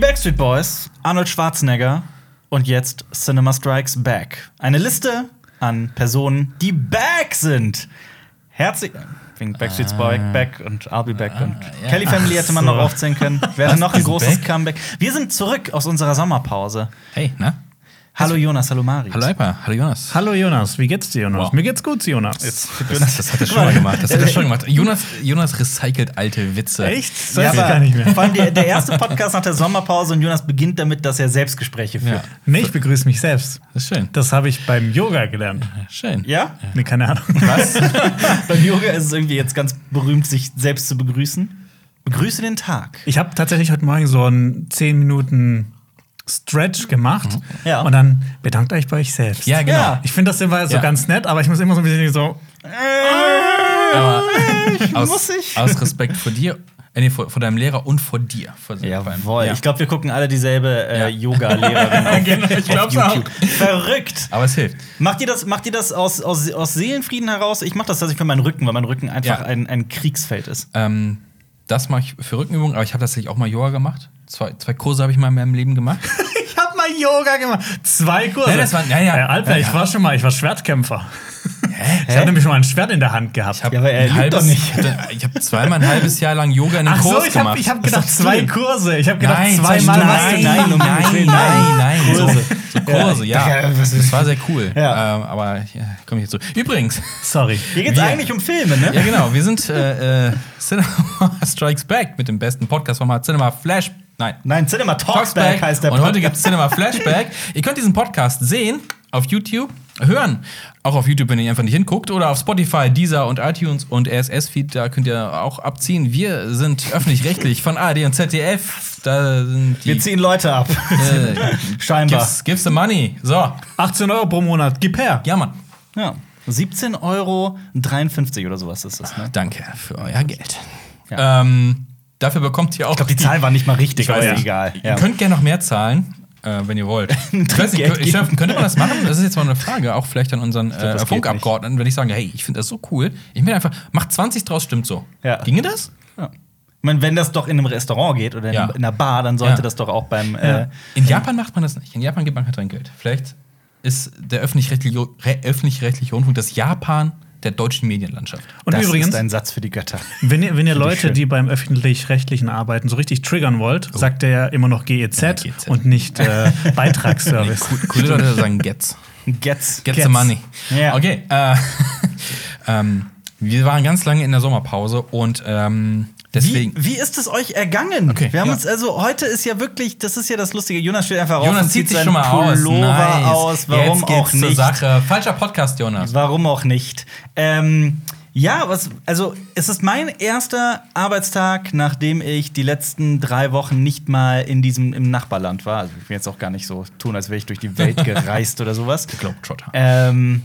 Backstreet Boys, Arnold Schwarzenegger und jetzt Cinema Strikes Back. Eine Liste an Personen, die back sind. Herzlich. Wegen Backstreet's Boy Back und I'll Be Back und ja. Kelly Family hätte man so. noch aufzählen können. Wäre noch ein großes back? Comeback. Wir sind zurück aus unserer Sommerpause. Hey, na? Hallo Jonas, hallo Mari. Hallo Alper, hallo Jonas. Hallo Jonas, wie geht's dir, Jonas? Wow. Mir geht's gut, Jonas. Das, das hat er schon mal gemacht. Das hat er schon gemacht. Jonas, Jonas recycelt alte Witze. Echt? Das Ja, weiß ich aber gar nicht mehr. Vor allem der, der erste Podcast nach der Sommerpause und Jonas beginnt damit, dass er Selbstgespräche führt. Ja, Nee, ich begrüße mich selbst. das ist schön. Das habe ich beim Yoga gelernt. Schön. Ja? Nee, keine Ahnung. Was? Beim Yoga ist es irgendwie jetzt ganz berühmt, sich selbst zu begrüßen. Begrüße den Tag. Ich habe tatsächlich heute Morgen so einen 10 Minuten Stretch gemacht. Ja. Und dann bedankt euch bei euch selbst. Ja, genau. Ja. Ich finde das immer so Ja. ganz nett, aber ich muss immer so ein bisschen so. Aber aus, muss ich? aus Respekt vor dir, äh, nee, vor, vor deinem Lehrer und vor dir. Vor Jawohl. Ja. Ich glaube, wir gucken alle dieselbe äh. Yoga-Lehrerin Genau, ich glaub's YouTube. Verrückt. Aber es hilft. Macht ihr das, macht ihr das aus, aus, aus Seelenfrieden heraus? Ich mache das tatsächlich für meinen Rücken, weil mein Rücken einfach Ja. ein, ein Kriegsfeld ist. Ähm, das mache ich für Rückenübungen, aber ich habe tatsächlich auch mal Yoga gemacht. Zwei, zwei Kurse habe ich mal in meinem Leben gemacht. Ich habe mal Yoga gemacht. Zwei Kurse. Nein, das war- ja, ja. Äh, Alter, Ja, ich ja. war schon mal, ich war Schwertkämpfer. Ich hatte nämlich schon mal ein Schwert in der Hand gehabt. Ich habe Ja, aber er lügt doch nicht. Ich habe zweimal ein halbes Jahr lang Yoga in einem Ach so, Kurs ich habe gemacht. ich hab Was gedacht, zwei denn? Kurse. Ich habe gedacht, Nein, zweimal zwei- was. nein, nein, nein, nein, nein, nein, Kurse. So, so Kurse, ja. Ja, Das war sehr cool. Ja. Ähm, aber ja, komme ich jetzt zu. Übrigens, Sorry. Hier geht es Wir- eigentlich um Filme, ne? ja genau, wir sind äh, äh, Cinema Strikes Back mit dem besten Podcast-Format Cinema Flash. Nein, Nein, Cinema Talks Back heißt der Und heute Podcast. gibt es Cinema Flashback. ihr könnt diesen Podcast sehen auf YouTube, hören. Auch auf YouTube, wenn ihr einfach nicht hinguckt. Oder auf Spotify, Deezer und iTunes und RSS-Feed. Da könnt ihr auch abziehen. Wir sind öffentlich-rechtlich von ARD und ZDF. Da sind die. Wir ziehen Leute ab. äh, Scheinbar. gives, gives the money. So. 18 Euro pro Monat, gib her. Ja, Mann. Ja. 17,53 Euro oder sowas ist das, ne? Danke für euer Geld. Ja. Ähm, dafür bekommt ihr auch. Ich glaube, die Zahl war nicht mal richtig, aber nicht. egal. Ihr könnt gerne noch mehr zahlen. Äh, wenn ihr wollt. Ich weiß nicht, ich, könnte man das machen? Das ist jetzt mal eine Frage, auch vielleicht an unseren das äh, Funkabgeordneten, wenn ich sage, hey, ich finde das so cool. Ich will einfach, macht 20 draus, stimmt so. Ja. Ginge das? Ja. Ich meine, wenn das doch in einem Restaurant geht oder in, Ja. in einer Bar, dann sollte Ja. das doch auch beim. Äh, In Japan macht man das nicht. In Japan gibt man kein Trinkgeld. Vielleicht ist der öffentlich-rechtliche re- öffentlich-rechtliche Rundfunk das Japan der deutschen Medienlandschaft. Und das übrigens, ist ein Satz für die Götter. wenn ihr, wenn ihr Leute, schön. die beim öffentlich-rechtlichen arbeiten, so richtig triggern wollt, sagt er ja immer noch GEZ, Ja, GEZ. und nicht äh, Beitragsservice. Cool, coole Leute sagen Gets. Getz. Get Gets. the money. Ja. Okay. Äh, ähm, wir waren ganz lange in der Sommerpause und ähm, deswegen. Wie, wie ist es euch ergangen? Okay, wir haben ja. uns, also heute ist ja wirklich, das ist ja das Lustige. Jonas steht einfach auf Jonas und zieht sich schon mal aus. Pullover Nice. aus. Warum Jetzt geht's auch zur nicht? Sache. Falscher Podcast, Jonas. Warum auch nicht? Ähm, ja, was, also es ist mein erster Arbeitstag, nachdem ich die letzten drei Wochen nicht mal in diesem im Nachbarland war. Also ich will jetzt auch gar nicht so tun, als wäre ich durch die Welt gereist oder sowas. Globetrotter. Ähm,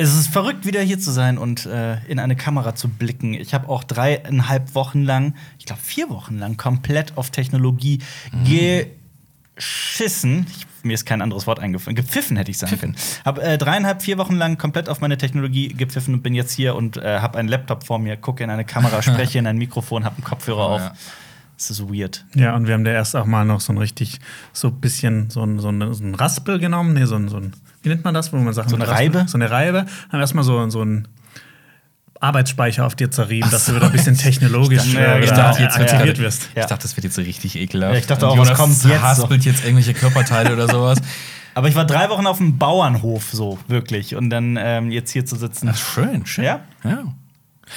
es ist verrückt, wieder hier zu sein und äh, in eine Kamera zu blicken. Ich habe auch dreieinhalb Wochen lang, ich glaube vier Wochen lang, komplett auf Technologie geschissen. Ich, mir ist kein anderes Wort eingefallen. Gepfiffen hätte ich sagen können. Habe äh, dreieinhalb, vier Wochen lang komplett auf meine Technologie gepfiffen und bin jetzt hier und äh, habe einen Laptop vor mir, gucke in eine Kamera, spreche in ein Mikrofon, habe einen Kopfhörer Oh, auf. ja. Es ist weird. Ja, und wir haben da erst auch mal noch so ein richtig, so ein bisschen, so ein, so ein, so ein Raspel genommen. Nee, so ein, so ein, wie nennt man das, wo man sagt? So eine? Reibe? So eine Reibe. Haben erstmal so, so ein Arbeitsspeicher auf dir zerrieben, dass du wieder ein bisschen technologisch Ich dachte- äh, ich da dachte, jetzt aktiviert wirst. Ich dachte, das wird jetzt so richtig ekelhaft. Ja, ich dachte auch, was Jonas kommt jetzt haspelt jetzt irgendwelche Körperteile oder sowas. Aber ich war drei Wochen auf dem Bauernhof, so wirklich. Und dann ähm, jetzt hier zu sitzen. Ach, schön, schön. Ja? Ja.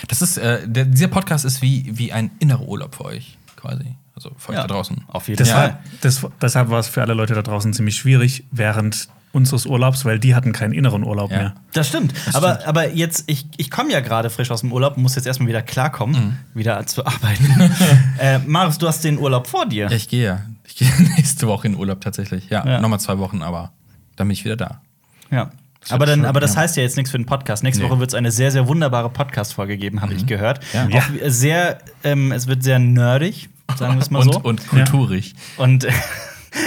Das ist, äh, der, dieser Podcast ist wie, wie ein innerer Urlaub für euch, quasi. Also für euch Ja, da draußen. Auf jeden Deshalb, Fall. das, deshalb war es für alle Leute da draußen ziemlich schwierig während unseres Urlaubs, weil die hatten keinen inneren Urlaub Ja. mehr. Das stimmt. aber, aber jetzt, ich, ich komme ja gerade frisch aus dem Urlaub und muss jetzt erstmal wieder klarkommen, wieder zu arbeiten. äh, Marius, du hast den Urlaub vor dir. Ja, ich gehe ja. Ich gehe nächste Woche in Urlaub tatsächlich. Ja, Ja. nochmal zwei Wochen, aber dann bin ich wieder da. Ja. Das Aber, dann, schön, aber das heißt ja jetzt nichts für den Podcast. Nächste Nee. Woche wird es eine sehr, sehr wunderbare Podcast-Folge geben, habe ich gehört. Ja. Auch sehr, ähm, es wird sehr nerdig, sagen wir es mal und, so. und kulturig. Und,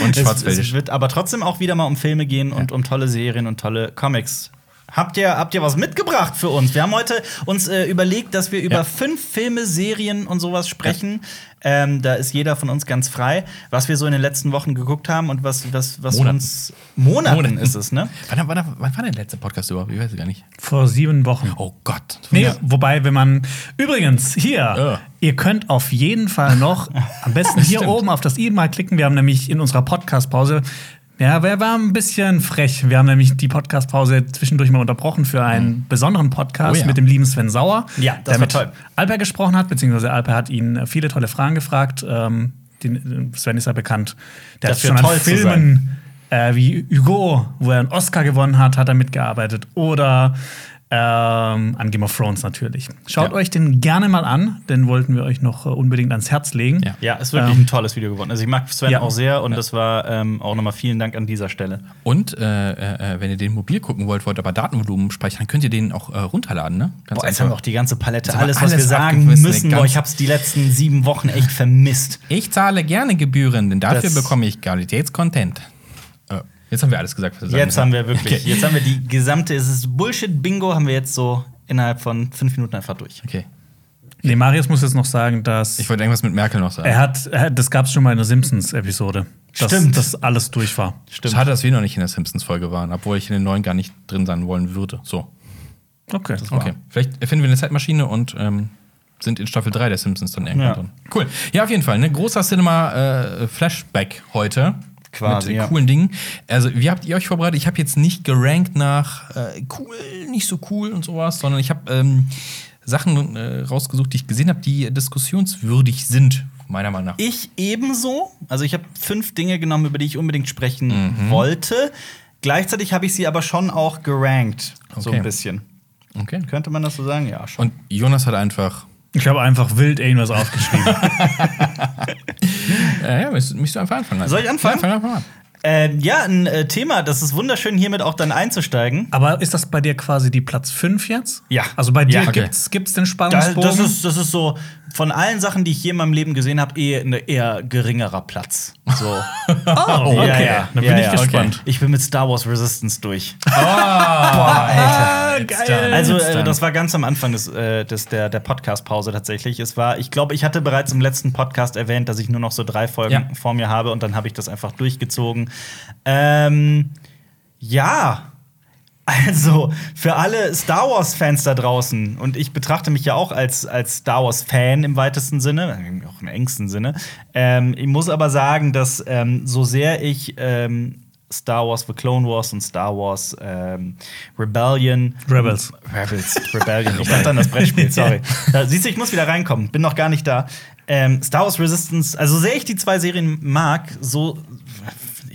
Und es, schwarzwäldisch. es wird aber trotzdem auch wieder mal um Filme gehen und um tolle Serien und tolle Comics. Habt ihr, habt ihr was mitgebracht für uns? Wir haben heute uns äh, überlegt, dass wir über Ja. fünf Filme, Serien und sowas sprechen. Ähm, da ist jeder von uns ganz frei, was wir so in den letzten Wochen geguckt haben und was, was, was Monaten. uns. Monaten, Monaten. ist es, ne? Wann, wann, wann war der letzte Podcast überhaupt? Ich weiß es gar nicht. Vor sieben Wochen. Oh Gott. Nee, Ja. wobei, wenn man. Übrigens, hier, Ja. ihr könnt auf jeden Fall noch am besten hier oben auf das i mal klicken. Wir haben nämlich in unserer Podcast-Pause. Ja, wir waren ein bisschen frech. Wir haben nämlich die Podcast-Pause zwischendurch mal unterbrochen für einen besonderen Podcast Oh ja. mit dem lieben Sven Sauer. Ja, das der war mit toll. Alper gesprochen hat, beziehungsweise Alper hat ihn viele tolle Fragen gefragt. Ähm, den, Sven ist ja bekannt. Der Dafür hat schon an Filmen äh, wie Hugo, wo er einen Oscar gewonnen hat, hat er mitgearbeitet. Oder ähm, an Game of Thrones natürlich. Schaut Ja. euch den gerne mal an, den wollten wir euch noch äh, unbedingt ans Herz legen. Ja. Ja, ist wirklich Ähm, ein tolles Video geworden. Also ich mag Sven ja. auch sehr und das war ähm, auch nochmal vielen Dank an dieser Stelle. Und äh, äh, wenn ihr den mobil gucken wollt, wollt aber Datenvolumen speichern, könnt ihr den auch äh, runterladen, ne? Ganz Boah, jetzt haben wir auch die ganze Palette. Wir Alles, was wir alles sagen müssen. Boah, ich hab's die letzten sieben Wochen echt vermisst. Ich zahle gerne Gebühren, denn dafür Das- bekomme ich Qualitätscontent. Äh, jetzt haben wir alles gesagt, was wir sagen Jetzt haben wir wirklich, Okay. jetzt haben wir die gesamte, es ist Bullshit-Bingo, haben wir jetzt so innerhalb von fünf Minuten einfach durch. Okay. Nee, Marius muss jetzt noch sagen, dass Ich wollte irgendwas mit Merkel noch sagen. er hat, er hat, das gab es schon mal in der Simpsons-Episode. Stimmt. Dass alles durch war. Schade, dass wir noch nicht in der Simpsons-Folge waren, obwohl ich in den neuen gar nicht drin sein wollen würde. So. Okay. Okay. Vielleicht erfinden wir eine Zeitmaschine und ähm, sind in Staffel 3 der Simpsons dann irgendwann Ja. drin. Cool. Ja, auf jeden Fall. Ne? Großer Cinema-Flashback heute. Quasi, Mit ja. coolen Dingen. Also, wie habt ihr euch vorbereitet? Ich habe jetzt nicht gerankt nach äh, cool, nicht so cool und sowas, sondern ich habe ähm, Sachen äh, rausgesucht, die ich gesehen habe, die diskussionswürdig sind, meiner Meinung nach. Ich ebenso. Also ich habe fünf Dinge genommen, über die ich unbedingt sprechen Mhm. wollte. Gleichzeitig habe ich sie aber schon auch gerankt. So Okay. ein bisschen. Okay. Könnte man das so sagen? Ja, schon. Und Jonas hat einfach. Ich habe einfach wild irgendwas aufgeschrieben. Äh, ja, mich, mich so einfach anfangen. Soll ich anfangen? Ja, fang an. Ähm, ja, ein äh, Thema, das ist wunderschön, hiermit auch dann einzusteigen. Aber ist das bei dir quasi die Platz 5 jetzt? Ja. Also bei dir Ja. Okay. gibt's, gibt's den Da, Spannungsbogen? das, ist, das ist so von allen Sachen, die ich je in meinem Leben gesehen habe, eher ein eher geringerer Platz. So. oh, okay. Ja, ja. Dann bin Ja, ich ja. gespannt. Ich bin mit Star Wars Resistance durch. Ah, geil. Also, äh, das war ganz am Anfang des, äh, des, der, der Podcast-Pause tatsächlich. Es war, ich glaube, ich hatte bereits im letzten Podcast erwähnt, dass ich nur noch so drei Folgen vor mir habe und dann habe ich das einfach durchgezogen. Ähm, ja. Also, für alle Star Wars-Fans da draußen, und ich betrachte mich ja auch als, als Star Wars-Fan im weitesten Sinne, auch im engsten Sinne. Ähm, ich muss aber sagen, dass ähm, so sehr ich ähm, Star Wars The Clone Wars und Star Wars ähm, Rebellion Rebels. Rebels, Rebellion. Ich dachte an das Brettspiel, sorry. Da, siehst du, ich muss wieder reinkommen. Bin noch gar nicht da. Ähm, Star Wars Resistance, also so sehr ich die zwei Serien mag, so.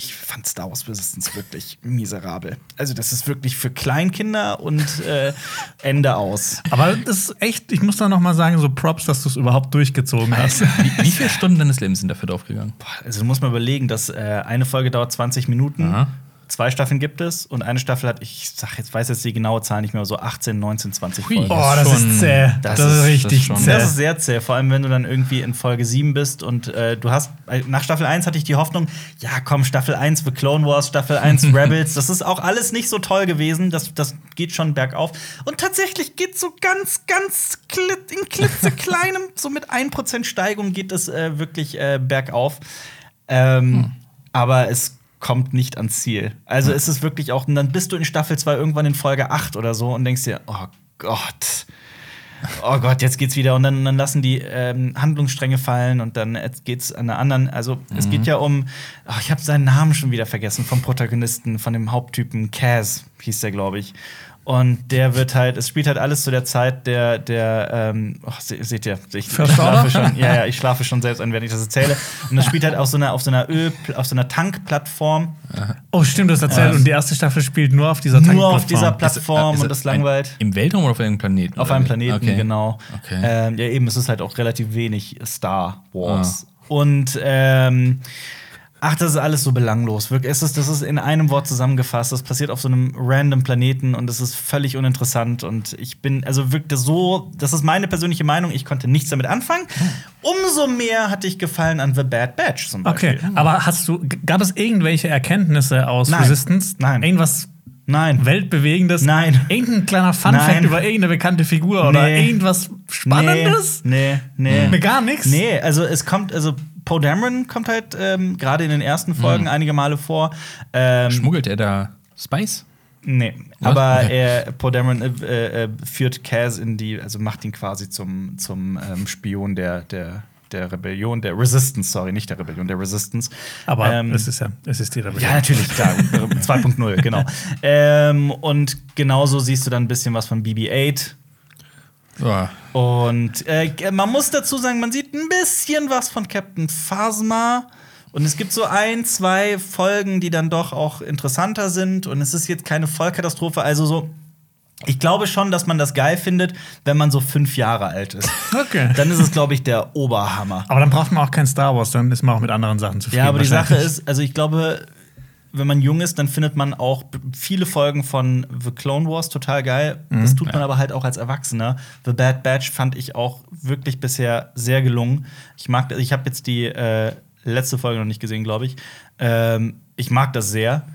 Ich fand Star Wars Resistance wirklich miserabel. Also, das ist wirklich für Kleinkinder und äh, Ende aus. Aber das ist echt, ich muss da noch mal sagen, so Props, dass du es überhaupt durchgezogen hast. Wie, wie viele Stunden deines Lebens sind dafür draufgegangen? Boah, Also, du musst mal überlegen, dass äh, eine Folge dauert 20 Minuten. Aha. Zwei Staffeln gibt es und eine Staffel hat, ich sag jetzt, weiß jetzt die genaue Zahl nicht mehr, so 18, 19, 20 Hui. Folgen. Oh, das ist zäh. das Das, ist- ist das richtig schon- zäh. Das ist sehr zäh, vor allem wenn du dann irgendwie in Folge 7 bist und äh, du hast, äh, nach Staffel 1 hatte ich die Hoffnung, ja komm, Staffel 1 für Clone Wars, Staffel 1 Rebels, das ist auch alles nicht so toll gewesen, das, das geht schon bergauf. Und tatsächlich geht so ganz, ganz klit, in klitzekleinem, so mit 1% Steigung geht es äh, wirklich äh, bergauf. Ähm, Aber es kommt nicht ans Ziel. Also es ist wirklich auch, und dann bist du in Staffel 2 irgendwann in Folge 8 oder so und denkst dir, oh Gott. Oh Gott, jetzt geht's wieder und dann, dann lassen die ähm, Handlungsstränge fallen und dann geht's an einer anderen. Also es geht ja um, oh, ich habe seinen Namen schon wieder vergessen vom Protagonisten, von dem Haupttypen Kaz hieß der, glaube ich. Und der wird halt, es spielt halt alles zu der Zeit der, der, ähm, oh, se, seht ihr, ich, ich schlafe schon, ja, ja, ich schlafe schon selbst ein, während ich das erzähle. Und das spielt halt auf so einer, auf so einer Öl, auf so einer Tankplattform. Oh, stimmt, das erzählt. Ja. Und die erste Staffel spielt nur auf dieser Nur auf dieser Tankplattform. Plattform Ist- und ist das langweilt. Im Weltraum oder auf irgendeinem Planeten? Auf einem? Planeten, Okay. genau. Okay. Ähm, ja, eben, es ist halt auch relativ wenig Star Wars. Und ähm, ach, das ist alles so belanglos. Wirklich, es ist, das ist in einem Wort zusammengefasst. Das passiert auf so einem random Planeten und das ist völlig uninteressant. Und ich bin, also wirklich so, das ist meine persönliche Meinung, ich konnte nichts damit anfangen. Umso mehr hatte ich gefallen an The Bad Batch zum Beispiel. Okay, aber hast du, gab es irgendwelche Erkenntnisse aus Nein. Resistance? Nein. Irgendwas Nein. Weltbewegendes? Nein. Irgendein kleiner Fun-Fact über irgendeine bekannte Figur oder Nee. irgendwas Spannendes? Nee, nee. Nee, gar nichts? Nee, also es kommt, also Poe Dameron kommt halt ähm, gerade in den ersten Folgen einige Male vor. Ähm, Schmuggelt er da Spice? Nee, Was? aber Okay. er, Poe Dameron äh, äh, führt Kaz in die, also macht ihn quasi zum, zum ähm, Spion der, der, der Rebellion, der Resistance, sorry, nicht der Rebellion, der Resistance. Aber Ähm, es ist ja, es ist die Rebellion. ja, natürlich, klar. 2.0, genau. Ähm, und genauso siehst du dann ein bisschen was von BB-8. Ja. Und äh, man muss dazu sagen, man sieht ein bisschen was von Captain Phasma. Und es gibt so ein, zwei Folgen, die dann doch auch interessanter sind. Und es ist jetzt keine Vollkatastrophe. Also so, ich glaube schon, dass man das geil findet, wenn man so fünf Jahre alt ist. Okay. Dann ist es, glaube ich, der Oberhammer. Aber dann braucht man auch kein Star Wars, dann ist man auch mit anderen Sachen zufrieden. Ja, aber die Sache ist, also ich glaube, wenn man jung ist, dann findet man auch viele Folgen von The Clone Wars total geil. Das tut man aber halt auch als Erwachsener. The Bad Batch fand ich auch wirklich bisher sehr gelungen. Ich mag, ich habe jetzt die äh, letzte Folge noch nicht gesehen, glaube ich. Ähm, ich mag das sehr.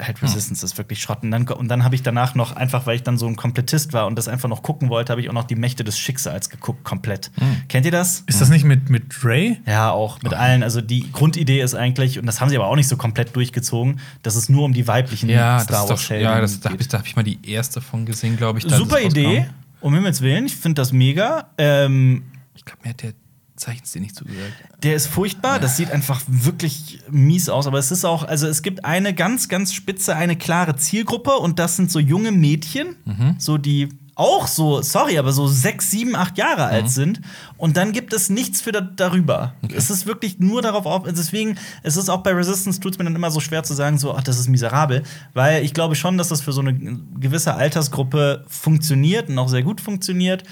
Halt Resistance ist wirklich Schrott. Und dann, und dann habe ich danach noch, einfach weil ich dann so ein Komplettist war und das einfach noch gucken wollte, habe ich auch noch die Mächte des Schicksals geguckt, komplett. Kennt ihr das? Ist das nicht mit, mit Ray? Ja, auch mit allen. Also die Grundidee ist eigentlich, und das haben sie aber auch nicht so komplett durchgezogen, dass es nur um die weiblichen Ja, Star ist Wars doch, Heldinnen ja, das, da habe ich, da hab ich mal die erste von gesehen, glaube ich. Super Idee, um Himmels Willen. Ich finde das mega. Ähm, Ich glaube, mir hat der Zeichenstil nicht zugesagt. der ist furchtbar. Das sieht einfach wirklich mies aus. Aber es ist auch, also es gibt eine ganz, ganz spitze, eine klare Zielgruppe und das sind so junge Mädchen, Mhm. so die auch so, sorry, aber so sechs, sieben, acht Jahre alt Mhm. sind. Und dann gibt es nichts für da darüber. Es ist wirklich nur darauf auf. Deswegen ist es auch bei Resistance, tut es mir dann immer so schwer zu sagen, so, ach, das ist miserabel. Weil ich glaube schon, dass das für so eine gewisse Altersgruppe funktioniert und auch sehr gut funktioniert.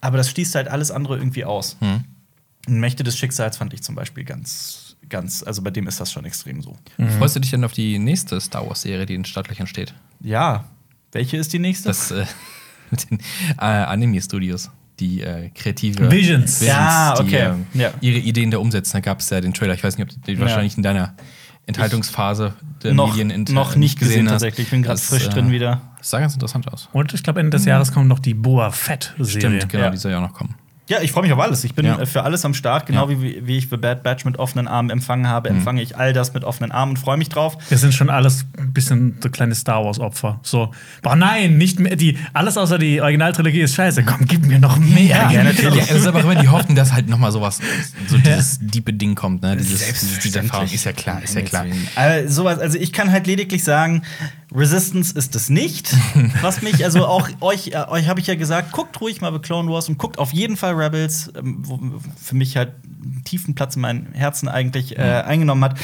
Aber das schließt halt alles andere irgendwie aus. Hm. Mächte des Schicksals fand ich zum Beispiel ganz, ganz, also bei dem ist das schon extrem so. Freust du dich denn auf die nächste Star Wars-Serie, die in Startlöchern steht? Ja. Welche ist die nächste? Das äh, mit den äh, Anime-Studios, die äh, kreative Visions. Ja, die, okay. ähm, Ja. ihre Ideen da umsetzen. Da gab es ja den Trailer. Ich weiß nicht, ob du den Ja. wahrscheinlich in deiner Enthaltungsphase der noch, Medien noch nicht gesehen, hast. tatsächlich. Ich bin gerade frisch äh, drin wieder. Das sah ganz interessant aus. Und ich glaube, Ende des Jahres kommt noch die Boa Fett-Serie. Stimmt, genau, Ja. die soll ja auch noch kommen. Ja, ich freue mich auf alles. Ich bin Ja. äh, für alles am Start. Genau Ja. wie, wie ich The Bad Batch mit offenen Armen empfangen habe, Mhm. empfange ich all das mit offenen Armen und freue mich drauf. Wir sind schon alles ein bisschen so kleine Star Wars-Opfer. So, boah, nein, nicht mehr. Die, alles außer die Originaltrilogie ist scheiße. Komm, gib mir noch mehr. Ja, natürlich. Ja, es ist aber immer die Hoffnung, dass halt noch mal sowas, so dieses diepe Ding kommt, ne? Dieses, dieses, diese Erfahrung. Ist ja klar, ist ja klar. Äh, sowas, also ich kann halt lediglich sagen, Resistance ist es nicht. Was mich, also auch euch, äh, euch habe ich ja gesagt, guckt ruhig mal The Clone Wars und guckt auf jeden Fall Rebels, ähm, wo für mich halt einen tiefen Platz in meinem Herzen eigentlich äh, eingenommen hat.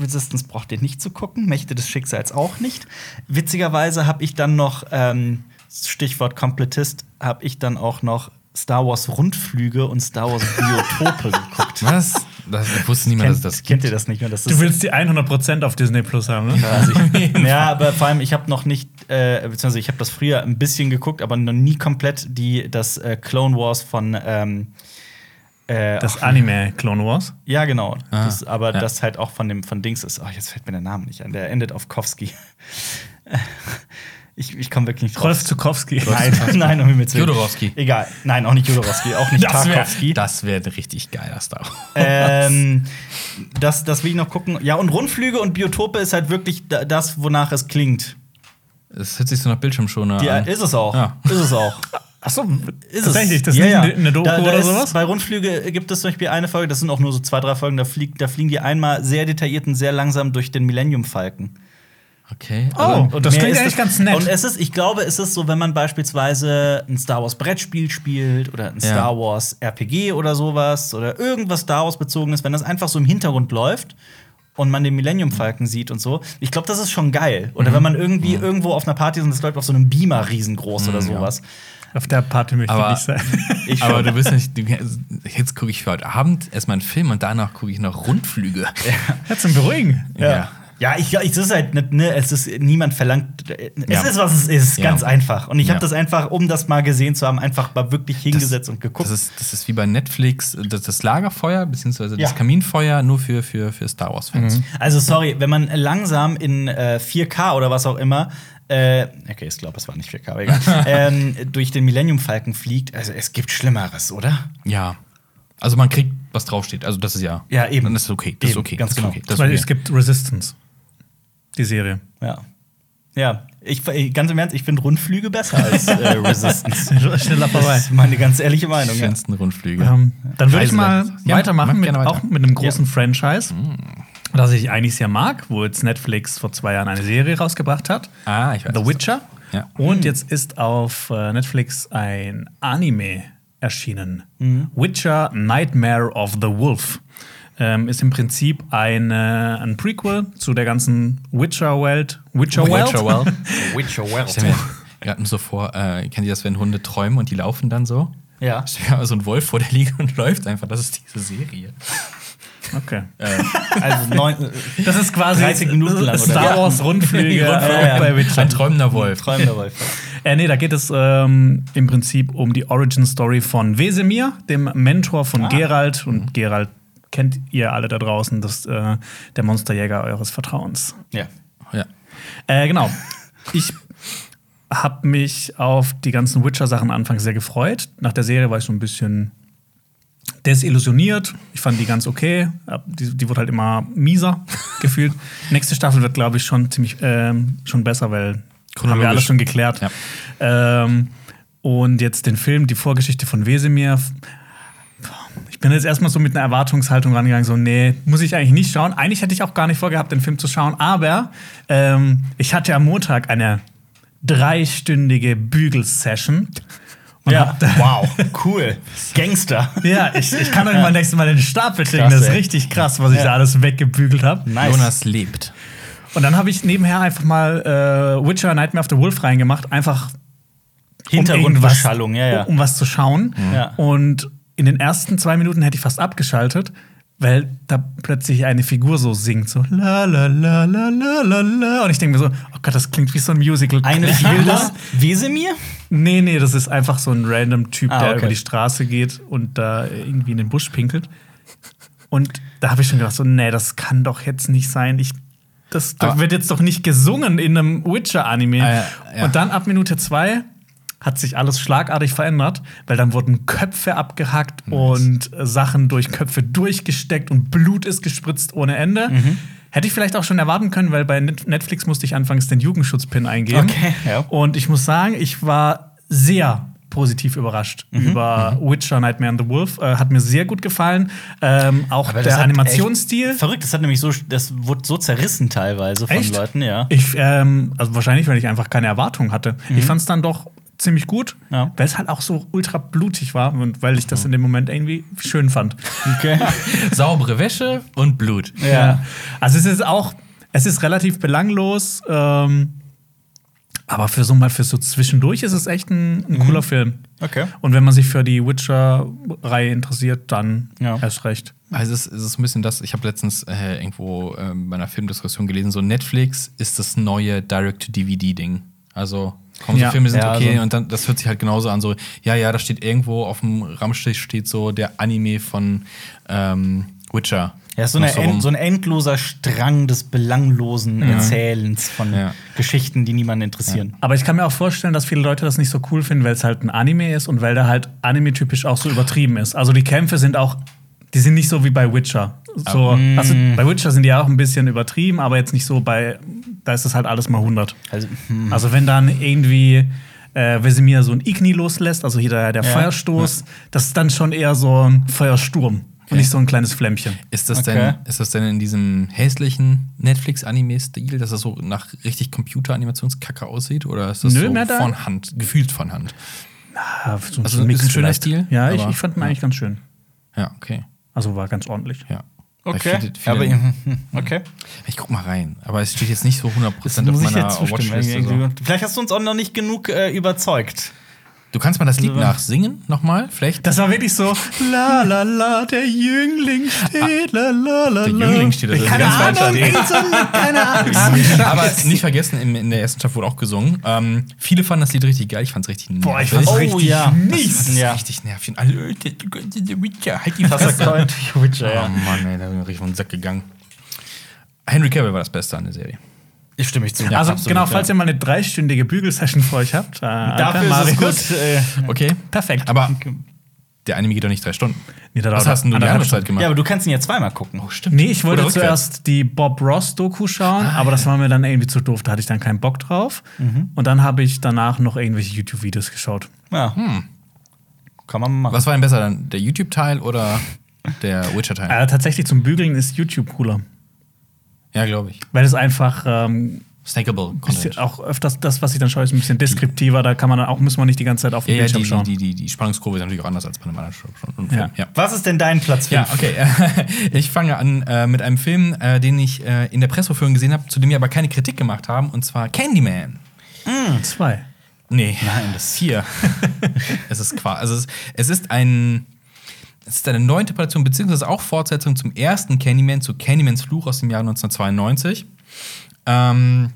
Resistance braucht ihr nicht zu gucken, Mächte des Schicksals auch nicht. Witzigerweise habe ich dann noch, ähm, Stichwort Komplettist, habe ich dann auch noch Star Wars Rundflüge und Star Wars Biotope geguckt. Was? Das, ich wusste niemand, dass das Kennt, ihr das nicht mehr? Das Du willst die 100% auf Disney Plus haben, ne? quasi. ja, aber vor allem, ich habe noch nicht, äh, beziehungsweise ich habe das früher ein bisschen geguckt, aber noch nie komplett die, das äh, Clone Wars von. Ähm, äh, Das Anime Clone Wars. ja, genau. Ah, das, aber ja. das halt auch von dem von Dings ist. Oh, jetzt fällt mir der Name nicht an. Der endet auf Kowski. Ich ich komme wirklich nicht drauf. Rolf Zukowski. Nein, nein, um Himmels Willen. Jodorowsky. Egal. Nein, auch nicht Jodorowski, auch nicht Das wär- Tarkovsky. Das wäre ein richtig geiler Star Wars. Ähm, das, das will ich noch gucken. Ja, und Rundflüge und Biotope ist halt wirklich da- das, wonach es klingt. Es hört sich so nach Bildschirmschoner Die, an. ist es auch. Ja. Ist es auch. Achso, Ist tatsächlich, es. das ist Ja, nicht ja. eine- Doku da, da oder ist, sowas? Bei Rundflüge gibt es zum Beispiel eine Folge, das sind auch nur so zwei, drei Folgen, da, fliegt, da fliegen die einmal sehr detailliert und sehr langsam durch den Millennium Falken. Okay. Oh, Also, und das klingt ist eigentlich ganz nett. Und es ist, ich glaube, es ist so, wenn man beispielsweise ein Star Wars Brettspiel spielt oder ein Ja. Star Wars RPG oder sowas oder irgendwas Star Wars bezogenes, wenn das einfach so im Hintergrund läuft und man den Millennium Falken sieht und so. Ich glaube, das ist schon geil. Oder Mhm. wenn man irgendwie irgendwo auf einer Party ist und das läuft auf so einem Beamer riesengroß oder Mhm, ja. sowas. Auf der Party möchte ich Aber- nicht sein. Ich aber du bist nicht. Du, jetzt gucke ich für heute Abend erstmal einen Film und danach gucke ich noch Rundflüge. Ja, zum Beruhigen. Ja. Ja, ich, ich das ist halt nicht, ne, es ist niemand verlangt. Es Ja. ist was es ist, Ja. ganz einfach. Und ich habe Ja. das einfach, um das mal gesehen zu haben, einfach mal wirklich hingesetzt und geguckt. Das ist, das ist wie bei Netflix, das, das Lagerfeuer, beziehungsweise das Ja. Kaminfeuer, nur für, für, für Star Wars-Fans. Also sorry, wenn man langsam in äh, 4K oder was auch immer, äh, okay, ich glaube, es war nicht 4K, aber egal, ähm, durch den Millennium Falcon fliegt, also es gibt Schlimmeres, oder? Ja. Also man kriegt, was draufsteht. Also das ist ja. Ja, eben. Dann ist es okay. Das ist Eben, okay. ganz das ist genau. okay. Das ist Weil okay. es gibt Resistance. Die Serie. Ja. Ja, ich, ganz im Ernst, ich finde Rundflüge besser als äh, Resistance. Schneller Das vorbei. ist meine ganz ehrliche Meinung. Ja. schönsten Rundflüge. Ähm, dann würde ich mal Ja, weitermachen, mach mit, weiter. auch mit einem großen Franchise, das ich eigentlich sehr mag, wo jetzt Netflix vor zwei Jahren eine Serie rausgebracht hat. Ah, ich weiß. The Witcher. Ja. Und jetzt ist auf äh, Netflix ein Anime erschienen. Witcher Nightmare of the Wolf. Ähm, ist im Prinzip eine, ein Prequel zu der ganzen Witcher-Welt. Witcher-Welt? Witcher Well. Witcher Ich stell mir gerade so vor, äh, kennt ihr das, wenn Hunde träumen und die laufen dann so? Ja. Ich stell mir so ein Wolf vor der Liege und läuft einfach. Das ist diese Serie. Okay. Also neun, Das ist quasi 30 Minuten lang? Star Ja. Wars Rundflüge äh, bei Witcher. Ein träumender Wolf. träumender Wolf. Äh, nee, da geht es ähm, im Prinzip um die Origin Story von Wesemir, dem Mentor von Ah. Geralt. Und Geralt kennt ihr alle da draußen, das äh, der Monsterjäger eures Vertrauens. Ja. Ja. Äh, genau. Ich habe mich auf die ganzen Witcher-Sachen anfangs sehr gefreut. Nach der Serie war ich so ein bisschen desillusioniert. Ich fand die ganz okay. Ab- Die, die wurde halt immer mieser gefühlt. Nächste Staffel wird, glaube ich, schon ziemlich ähm, schon besser, weil haben wir alles schon geklärt. Ja. Ähm, und jetzt den Film, die Vorgeschichte von Wesemir. Ich bin jetzt erstmal so mit einer Erwartungshaltung rangegangen, so, nee, muss ich eigentlich nicht schauen. Eigentlich hätte ich auch gar nicht vorgehabt, den Film zu schauen, aber ähm, ich hatte am Montag eine dreistündige Bügelsession. Und Ja. Wow, cool. Gangster. ja, ich, ich kann euch mal nächstes Mal den Stapel schicken. Krass, Das ist ey. richtig krass, was ich Ja. da alles weggebügelt habe. Nice. Jonas lebt. Und dann habe ich nebenher einfach mal äh, Witcher Nightmare of the Wolf reingemacht, einfach Hintergrundbeschallung, ja, ja. um was zu schauen. Ja. Und in den ersten zwei Minuten hätte ich fast abgeschaltet, weil da plötzlich eine Figur so singt, so la la la la la la la. Und ich denke mir so, oh Gott, das klingt wie so ein Musical. Eine Figur? das. Wesemir? Nee, nee, das ist einfach so ein random Typ, Ah, der okay. über die Straße geht und da irgendwie in den Busch pinkelt. Und da habe ich schon gedacht, so, nee, das kann doch jetzt nicht sein. Ich, das da Aber- wird jetzt doch nicht gesungen in einem Witcher-Anime. Ah, ja, ja. Und dann ab Minute zwei hat sich alles schlagartig verändert, weil dann wurden Köpfe abgehackt und äh, Sachen durch Köpfe durchgesteckt und Blut ist gespritzt ohne Ende. Mhm. Hätte ich vielleicht auch schon erwarten können, weil bei Net- Netflix musste ich anfangs den Jugendschutzpin eingeben. Okay, ja. Und ich muss sagen, ich war sehr positiv überrascht Mhm. über Witcher Nightmare and the Wolf. Äh, hat mir sehr gut gefallen. Ähm, auch der Animationsstil. Verrückt, das hat nämlich so, das wurde so zerrissen teilweise von Echt? Leuten, ja. Ich, ähm, also wahrscheinlich, weil ich einfach keine Erwartung hatte. Ich fand es dann doch ziemlich gut, Mhm. Ja. Mhm. weil es halt auch so ultra blutig war und weil ich das in dem Moment irgendwie schön fand. Okay. Saubere Wäsche und Blut. ja. Also es ist auch, es ist relativ belanglos, ähm, aber für so mal für so zwischendurch ist es echt ein, ein cooler Film. Mhm. Okay. Und wenn man sich für die Witcher-Reihe interessiert, dann Ja. erst recht. Also es ist, es ist ein bisschen das, ich habe letztens äh, irgendwo ähm, bei einer Filmdiskussion gelesen, so Netflix ist das neue Direct-to-DVD-Ding. Also kommen so Ja. Filme, sind Ja, okay so. und dann, das hört sich halt genauso an, so, ja, ja, da steht irgendwo auf dem Rammstich steht so der Anime von ähm, Witcher. Ja, so, eine end, so ein endloser Strang des belanglosen Erzählens von Ja. Geschichten, die niemanden interessieren. Aber ich kann mir auch vorstellen, dass viele Leute das nicht so cool finden, weil es halt ein Anime ist und weil der halt anime-typisch auch so übertrieben ist. Also die Kämpfe sind auch, die sind nicht so wie bei Witcher. So, also bei Witcher sind die ja auch ein bisschen übertrieben, aber jetzt nicht so bei, da ist das halt alles mal 100. Also, hm. Also wenn dann irgendwie äh, Vesemir so ein Igni loslässt, also hier der, der Ja. Feuerstoß, das ist dann schon eher so ein Feuersturm und nicht so ein kleines Flämmchen. Ist das, Okay. denn, ist das denn in diesem hässlichen Netflix-Anime-Stil, dass das so nach richtig Computer-Animationskacke aussieht? Oder ist das Nö, so mehr da- von Hand, gefühlt von Hand? Ja, so Also ist ein schöner Stil, Ja, ich, ich fand ihn eigentlich ganz schön. Ja, okay. Also war ganz ordentlich. Ja. Okay. viele- viele- Aber, okay. ich guck mal rein, aber es steht jetzt nicht so 100% Das auf meiner. Watchlist. Vielleicht hast du uns auch noch nicht genug äh, überzeugt. Du kannst mal das Lied nachsingen nochmal, vielleicht? Das war wirklich so, la la la, der Jüngling steht, la la la. Der Jüngling steht da drin, Keine ganz Ahnung, keine Ahnung. Aber nicht vergessen, in, in der ersten Staffel wurde auch gesungen. Ähm, viele fanden das Lied richtig geil, ich fand es richtig nervig. Boah, ich fand's Oh, richtig ja. mies. Das ist Ja. richtig nervig. Alle, The Witcher, halt die Das ist Fresse. Oh. Mann, ey, da bin ich richtig den Sack gegangen. Henry Cavill war das Beste an der Serie. Ich stimme mich zu. Also Absolut, genau, ja. falls ihr mal eine dreistündige Bügelsession vor euch habt, äh, Dafür Alter, ist es Marius. gut. Äh, Okay, Perfekt. aber der Anime geht doch nicht drei Stunden. Nee, der Was hast denn du die andere Zeit gemacht? ja, aber du kannst ihn ja zweimal gucken. oh, stimmt. Nee, ich wollte zuerst die Bob Ross Doku schauen, aber das war mir dann irgendwie zu doof. Da hatte ich dann keinen Bock drauf. Mhm. Und dann habe ich danach noch irgendwelche YouTube-Videos geschaut. Ja. Kann man machen. Was war denn besser dann? Der YouTube-Teil oder der Witcher-Teil? Äh, tatsächlich zum Bügeln ist YouTube cooler, ja, glaube ich. weil es einfach ähm, Snackable ist Content. auch öfters das, was ich dann schaue, ist ein bisschen deskriptiver. Da kann man dann auch muss man nicht die ganze Zeit auf den Ja, ja, Bildschirm die, schauen. die, die, die Spannungskurve ist natürlich auch anders als bei einem anderen Show- und Ja. Film. Ja. Was ist denn dein Platz 5? Ja, okay. Ich fange an äh, mit einem Film, äh, den ich äh, in der Pressevorführung gesehen habe, zu dem wir aber keine Kritik gemacht haben, und zwar Candyman. Zwei. Nee, Nein, das vier. es ist quasi, also es, es ist ein, es ist eine neue Interpretation beziehungsweise auch Fortsetzung zum ersten Candyman, zu Candymans Fluch aus dem Jahr 1992. Ähm,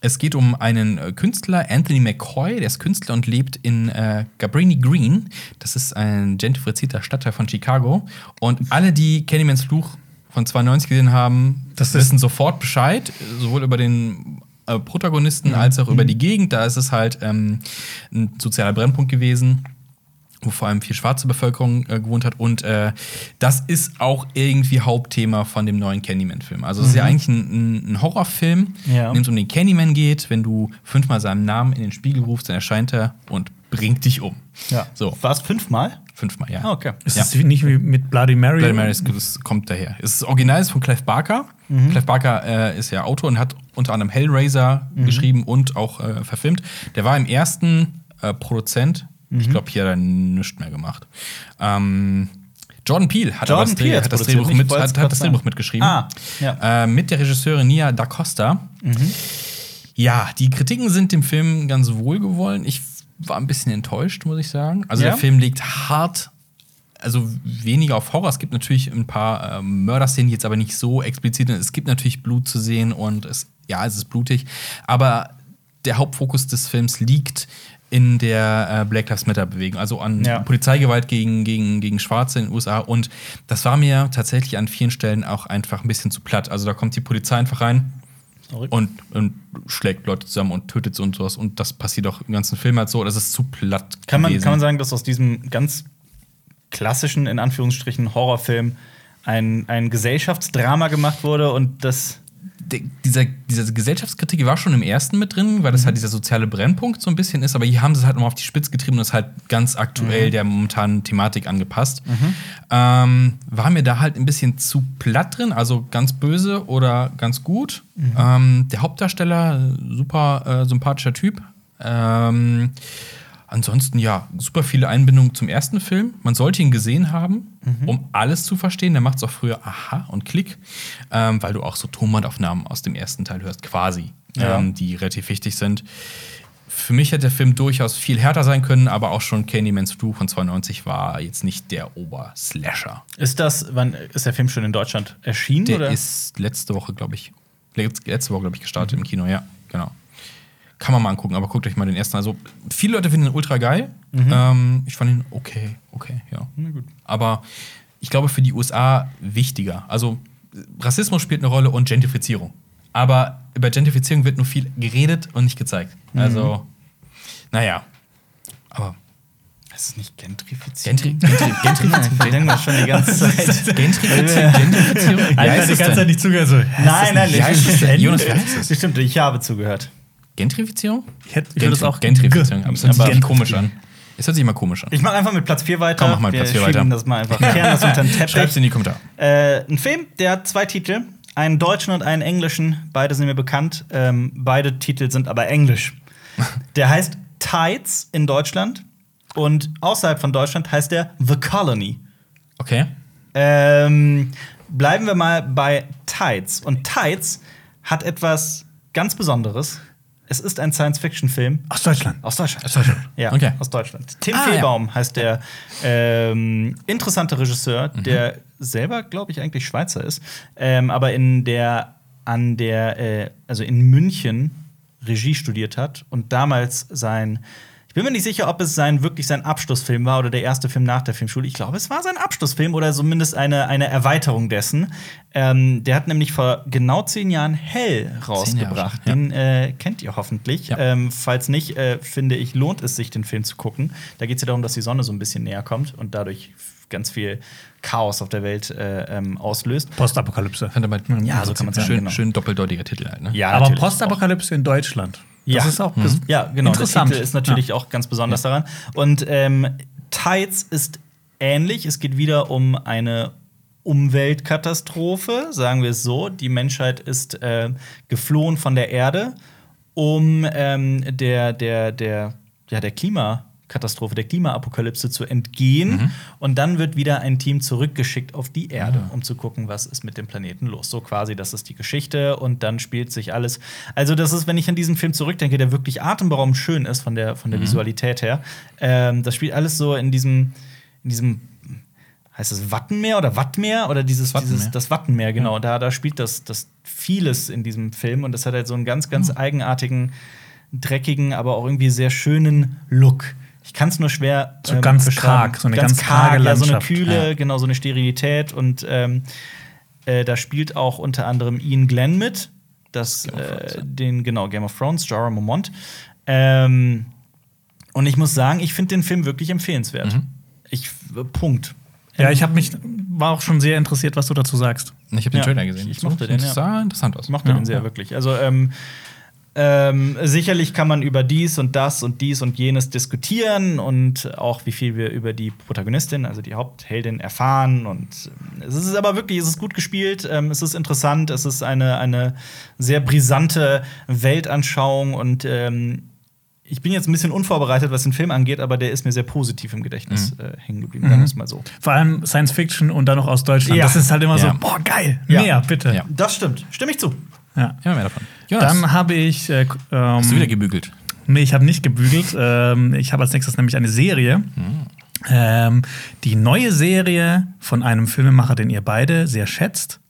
es geht um einen äh, Künstler, Anthony McCoy, der ist Künstler und lebt in äh, Cabrini Green. Das ist ein gentrifizierter Stadtteil von Chicago. Und alle, die Candymans Fluch von 92 gesehen haben, Das wissen sofort Bescheid, sowohl über den äh, Protagonisten als auch über die Gegend. Da ist es halt ähm, ein sozialer Brennpunkt gewesen wo vor allem viel schwarze Bevölkerung äh, gewohnt hat. Und äh, das ist auch irgendwie Hauptthema von dem neuen Candyman-Film. Also es ist ja eigentlich ein, ein- Horrorfilm, Ja. in dem es um den Candyman geht. Wenn du fünfmal seinen Namen in den Spiegel rufst, dann erscheint er und bringt dich um. Ja. So, War es fünfmal? fünfmal, ja. Ah, okay. Ist Ja. es nicht wie mit Bloody Mary? Bloody Mary, das, das kommt daher. Es ist Original ist von Clive Barker. Clive Barker äh, ist ja Autor und hat unter anderem Hellraiser geschrieben und auch äh, verfilmt. Der war im ersten äh, Produzent. Ich glaube, hier hat er nichts mehr gemacht. Ähm, Jordan Peele hat, Jordan das, Peele hat das, Drehbuch, mit, hat, hat das. Drehbuch mitgeschrieben. Ah, ja. Äh, mit der Regisseurin Nia Da Costa. Ja, die Kritiken sind dem Film ganz wohlgewollen. Ich war ein bisschen enttäuscht, muss ich sagen. Also Ja? der Film legt hart, also weniger auf Horror. Es gibt natürlich ein paar ähm, Mörderszenen, die jetzt aber nicht so explizit sind. Es gibt natürlich Blut zu sehen und es, ja, es ist blutig. Aber der Hauptfokus des Films liegt in der äh, Black Lives Matter Bewegung, also an Ja. Polizeigewalt gegen, gegen, gegen Schwarze in den USA. Und das war mir tatsächlich an vielen Stellen auch einfach ein bisschen zu platt. Also da kommt die Polizei einfach rein, Sorry. und, und schlägt Leute zusammen und tötet sie und sowas. Und das passiert auch im ganzen Film halt so. Das ist zu platt. Kann man, gewesen. kann man sagen, dass aus diesem ganz klassischen, in Anführungsstrichen, Horrorfilm ein, ein Gesellschaftsdrama gemacht wurde und das. Dieser, diese Gesellschaftskritik war schon im ersten mit drin, weil das halt dieser soziale Brennpunkt so ein bisschen ist. Aber hier haben sie es halt nochmal auf die Spitze getrieben und das halt ganz aktuell der momentanen Thematik angepasst. Ähm, war mir da halt ein bisschen zu platt drin, also ganz böse oder ganz gut. Ähm, der Hauptdarsteller, super äh, sympathischer Typ. Ähm, Ansonsten ja, super viele Einbindungen zum ersten Film. Man sollte ihn gesehen haben, um alles zu verstehen. Der macht es auch früher Aha und Klick, ähm, weil du auch so Tonbandaufnahmen aus dem ersten Teil hörst, quasi, Ja. ähm, die relativ wichtig sind. Für mich hätte der Film durchaus viel härter sein können, aber auch schon Candymans Fluch von 92 war jetzt nicht der Oberslasher. Ist das, wann ist der Film schon in Deutschland erschienen? Der oder? ist letzte Woche, glaube ich, letzte Woche, glaube ich, gestartet im Kino, ja, genau. Kann man mal angucken, aber guckt euch mal den ersten. Also, viele Leute finden ihn ultra geil. Ähm, ich fand ihn okay, okay, ja. Aber ich glaube, für die USA wichtiger. Also, Rassismus spielt eine Rolle und Gentrifizierung. Aber über Gentrifizierung wird nur viel geredet und nicht gezeigt. Also, naja. Aber Das ist nicht Gentrifizierung. Gentri Gentri Gentrifizierung. Ich denke mal schon die ganze Zeit. Gentrifizierung. Gentrifizierung. Alter, die ganze? Zeit nicht zugehört. So, Nein, nein, denn? Jonas, wie heißt? Das stimmt, ich habe zugehört. Gentrifizierung? Ich, hätte, ich würde es auch Gentrifizierung. Aber es hört sich komisch an. Es hört sich immer komisch an. Ich mache einfach mit Platz 4 weiter. Komm, mach mal Wir Platz vier schieben weiter. das mal einfach. Kehren das unter den Schreib's Teppich. in die Kommentare. Äh, ein Film, der hat zwei Titel. Einen deutschen und einen englischen. Beide sind mir bekannt. Ähm, beide Titel sind aber englisch. Der heißt Tides in Deutschland. Und außerhalb von Deutschland heißt er The Colony. Okay. Ähm, bleiben wir mal bei Tides. Und Tides hat etwas ganz Besonderes. Es ist ein Science-Fiction-Film Aus Deutschland. aus Deutschland. Aus Deutschland. Ja, Okay. aus Deutschland. Tim Ah, Fehlbaum heißt der ähm, interessante Regisseur, Mhm. der selber, glaube ich, eigentlich Schweizer ist, ähm, aber in der an der äh, also in München Regie studiert hat und damals sein bin mir nicht sicher, ob es sein wirklich sein Abschlussfilm war oder der erste Film nach der Filmschule. Ich glaube, es war sein Abschlussfilm oder zumindest eine, eine Erweiterung dessen. Ähm, der hat nämlich vor genau zehn Jahren Hell rausgebracht. schon, ja. Den äh, kennt ihr hoffentlich. Ja. Ähm, falls nicht, äh, finde ich, lohnt es sich, den Film zu gucken. Da geht es ja darum, dass die Sonne so ein bisschen näher kommt und dadurch ganz viel Chaos auf der Welt äh, ähm, auslöst. Postapokalypse. Ja, so kann man sagen, Schön, genau. schön doppeldeutiger Titel halt, ne? Ja, Aber. Postapokalypse in Deutschland. Ja. Das ist auch Mhm. Ja, genau. Interessant. Der Titel ist natürlich auch ganz besonders daran. Und ähm, Tides ist ähnlich. Es geht wieder um eine Umweltkatastrophe, sagen wir es so. Die Menschheit ist äh, geflohen von der Erde, um ähm, der, der, der, ja, der Klimakatastrophe, der Klimaapokalypse zu entgehen. Und dann wird wieder ein Team zurückgeschickt auf die Erde, um zu gucken, was ist mit dem Planeten los. So quasi, das ist die Geschichte und dann spielt sich alles. Also, das ist, wenn ich an diesen Film zurückdenke, der wirklich atemberaubend schön ist von der, von der Visualität her. Ähm, das spielt alles so in diesem, in diesem heißt es Wattenmeer oder Wattmeer oder dieses, Wattenmeer. dieses das Wattenmeer, genau. Da, da spielt das, das vieles in diesem Film und das hat halt so einen ganz, ganz eigenartigen, dreckigen, aber auch irgendwie sehr schönen Look. Ich kann es nur schwer So ganz beschreiben. karg, so eine ganz karge ja, so eine. Kühle, Ja. genau, so eine Sterilität und ähm, äh, da spielt auch unter anderem Ian Glenn mit, das, äh, ja. den, genau, Game of Thrones, Jorah Mormont. Ähm, und ich muss sagen, ich finde den Film wirklich empfehlenswert. Mhm. Ich, äh, Punkt. Ja, ich habe mich war auch schon sehr interessiert, was du dazu sagst. Ich habe den Ja, Trailer gesehen. ich mochte den, Das ja. sah interessant aus. Ich mochte Ja. den sehr wirklich. Also ähm, ähm, sicherlich kann man über dies und das und dies und jenes diskutieren und auch wie viel wir über die Protagonistin, also die Hauptheldin, erfahren. Und ähm, es ist aber wirklich, es ist gut gespielt, ähm, es ist interessant, es ist eine, eine sehr brisante Weltanschauung und ähm, ich bin jetzt ein bisschen unvorbereitet, was den Film angeht, aber der ist mir sehr positiv im Gedächtnis Mhm. äh, hängen geblieben, sagen wir es mal so. Vor allem Science Fiction und dann noch aus Deutschland. Ja. Das ist halt immer Ja. so, boah, geil, Ja. mehr, bitte. Das stimmt, stimme ich zu. Ja. Immer mehr davon. Jonas, Dann habe ich. Äh, ähm, hast du wieder gebügelt? Nee, ich habe nicht gebügelt. ähm, ich habe als nächstes nämlich eine Serie. Ähm, die neue Serie von einem Filmemacher, den ihr beide sehr schätzt,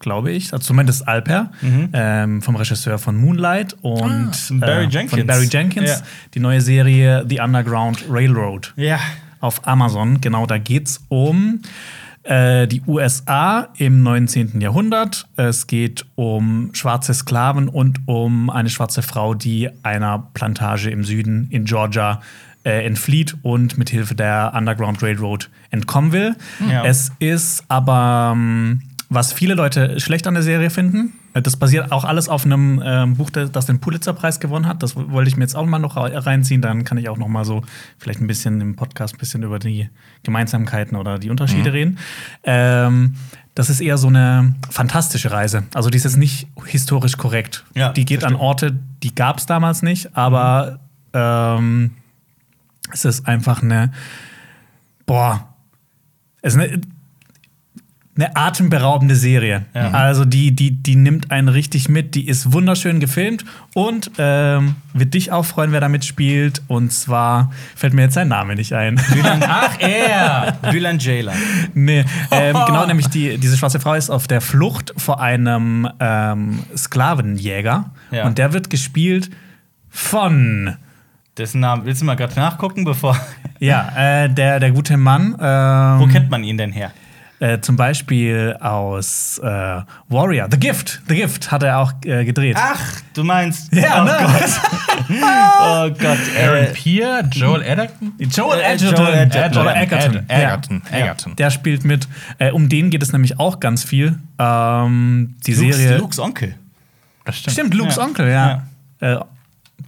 glaube ich. Also zumindest Alper, ähm, vom Regisseur von Moonlight und Ah, Barry äh, Jenkins. Von Barry Jenkins. Ja. Die neue Serie The Underground Railroad Ja. auf Amazon. Genau, da geht's um äh, die USA im 19. Jahrhundert. Es geht um schwarze Sklaven und um eine schwarze Frau, die einer Plantage im Süden in Georgia äh, entflieht und mit Hilfe der Underground Railroad entkommen will. Ja. Es ist aber, ähm, was viele Leute schlecht an der Serie finden, äh, das basiert auch alles auf einem ähm, Buch, das den Pulitzerpreis gewonnen hat. Das wollte ich mir jetzt auch mal noch reinziehen. Dann kann ich auch noch mal so vielleicht ein bisschen im Podcast ein bisschen über die Gemeinsamkeiten oder die Unterschiede reden. Ähm, das ist eher so eine fantastische Reise. Also die ist jetzt nicht historisch korrekt. Ja, die geht an. Orte, die gab es damals nicht, aber ähm, es ist einfach eine, boah, es ist eine, eine atemberaubende Serie. Ja. Also die, die, die nimmt einen richtig mit, die ist wunderschön gefilmt und ähm, wird dich auch freuen, wer da mitspielt. Und zwar fällt mir jetzt sein Name nicht ein. Ach, er! Bülent Ceylan. nee, ähm, genau, nämlich die, diese schwarze Frau ist auf der Flucht vor einem ähm, Sklavenjäger. Ja. Und der wird gespielt von Dessen Namen willst du mal gerade nachgucken, bevor. Ja, äh, der, der gute Mann. Ähm, Wo kennt man ihn denn her? Äh, zum Beispiel aus äh, Warrior. The Gift. The Gift hat er auch äh, gedreht. Ach, du meinst. Ja, oh ne? Gott. oh Gott. Aaron Äh, Pierre, Joel Edgerton? Joel Äh, Edgerton. Joel Edgerton. Oder Egerton. Ed- Egerton. Ja. Der spielt mit. Äh, um den geht es nämlich auch ganz viel. Ähm, die Lukes, Serie. Lukes Onkel. Das stimmt. Stimmt, Lukes Ja. Onkel, ja. Äh,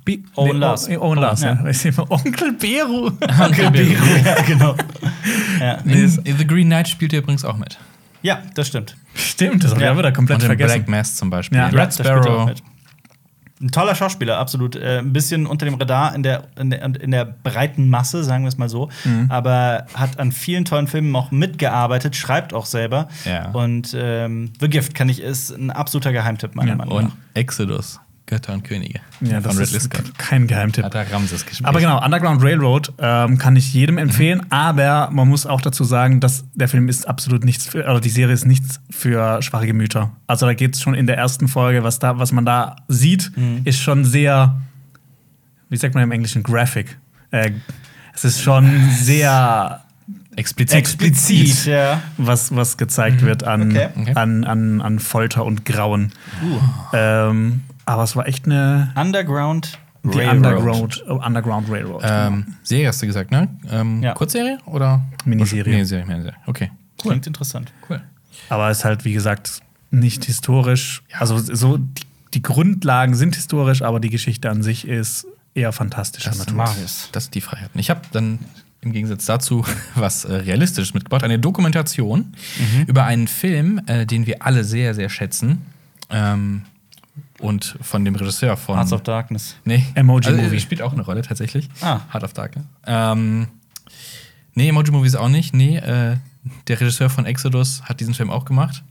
Bi- Owen nee, Lars. Owen Lars, ja. Ja. Onkel Beru. Onkel Beru. ja, genau. Ja. In The Green Knight spielt er übrigens auch mit. ja, das stimmt. Stimmt, das habe ich Ja. auch wieder komplett Und in vergessen. Black Mass zum Beispiel. Ja. Red Ja, da spielt auch Sparrow. mit. Ein toller Schauspieler, absolut. Äh, ein bisschen unter dem Radar in der, in der, in der breiten Masse, sagen wir es mal so. Mhm. Aber hat an vielen tollen Filmen auch mitgearbeitet, schreibt auch selber. Ja. Und ähm, The Gift kann ich, ist ein absoluter Geheimtipp, meiner Ja. Meinung Und nach. Exodus. Götter und Könige. Ja, das Ridley ist Scott. kein Geheimtipp. Hat er Ramses gespielt. Aber genau, Underground Railroad ähm, kann ich jedem Mhm. empfehlen, aber man muss auch dazu sagen, dass der Film ist absolut nichts für, oder die Serie ist nichts für schwache Gemüter. Also da geht es schon in der ersten Folge, was da, was man da sieht, Mhm. ist schon sehr, wie sagt man im Englischen, graphic. Äh, es ist schon sehr Explizit. explizit, ja. was, was gezeigt wird an, Okay. Okay. An, an, an Folter und Grauen. Ähm, aber es war echt eine Underground die Railroad. Underground, oh, Underground Railroad. Ähm, Serie hast du gesagt, ne? Ähm, Ja. Kurzserie oder? Miniserie. Miniserie, Miniserie. Okay, Klingt interessant. cool. Aber es ist halt, wie gesagt, nicht historisch. Also so die, die Grundlagen sind historisch, aber die Geschichte an sich ist eher fantastischer Das es. Das ist die Freiheit. Ich habe dann im Gegensatz dazu was äh, Realistisches mitgebracht. Eine Dokumentation über einen Film, äh, den wir alle sehr, sehr schätzen. Ähm, und von dem Regisseur von. Hearts of Darkness. Nee. Emoji also, Movie. Spielt auch eine Rolle tatsächlich. Ah. Heart of Darkness. Ähm, nee, Emoji Movie ist auch nicht. Nee, äh, der Regisseur von Exodus hat diesen Film auch gemacht.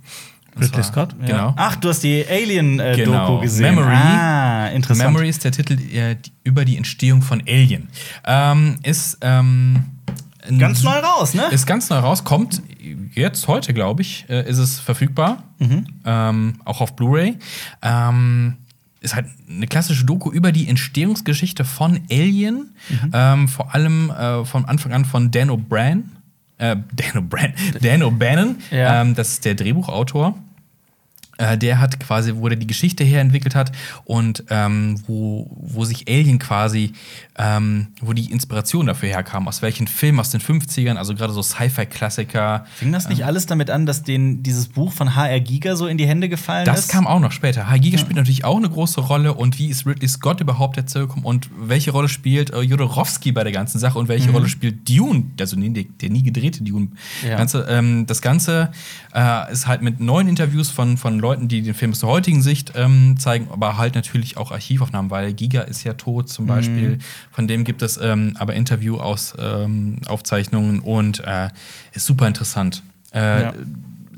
Ridley Scott? Genau. Ach, du hast die Alien-Doku Genau. gesehen. Memory. Ah, interessant. Memory ist der Titel äh, über die Entstehung von Alien. Ähm, ist ähm, Ganz neu raus, ne? Ist ganz neu raus, kommt jetzt heute, glaube ich, äh, ist es verfügbar. Mhm. Ähm, auch auf Blu-ray. Ähm, ist halt eine klassische Doku über die Entstehungsgeschichte von Alien. Mhm. Ähm, vor allem äh, von Anfang an von Dan O'Brien. Äh, Dan O'Brien. Dan O'Bannon. Ja. Ähm, das ist der Drehbuchautor. Äh, der hat quasi, wo der die Geschichte herentwickelt hat und ähm, wo, wo sich Alien quasi, ähm, wo die Inspiration dafür herkam, aus welchen Filmen aus den 50ern, also gerade so Sci-Fi-Klassiker. Fing das nicht alles damit an, dass denen dieses Buch von HR Giga so in die Hände gefallen Das ist? kam auch noch später. H. Giga spielt natürlich auch eine große Rolle und wie ist Ridley Scott überhaupt dazu gekommen und welche Rolle spielt äh, Jodorowsky bei der ganzen Sache und welche Rolle spielt Dune, also nee, der, der nie gedrehte Dune. Ja. Ganze, ähm, das Ganze äh, ist halt mit neuen Interviews von, von Leuten, die den Film aus der heutigen Sicht ähm, zeigen, aber halt natürlich auch Archivaufnahmen, weil Giga ist ja tot zum Beispiel. Von dem gibt es ähm, aber Interview aus ähm, Aufzeichnungen und äh, ist super interessant. Äh, Ja.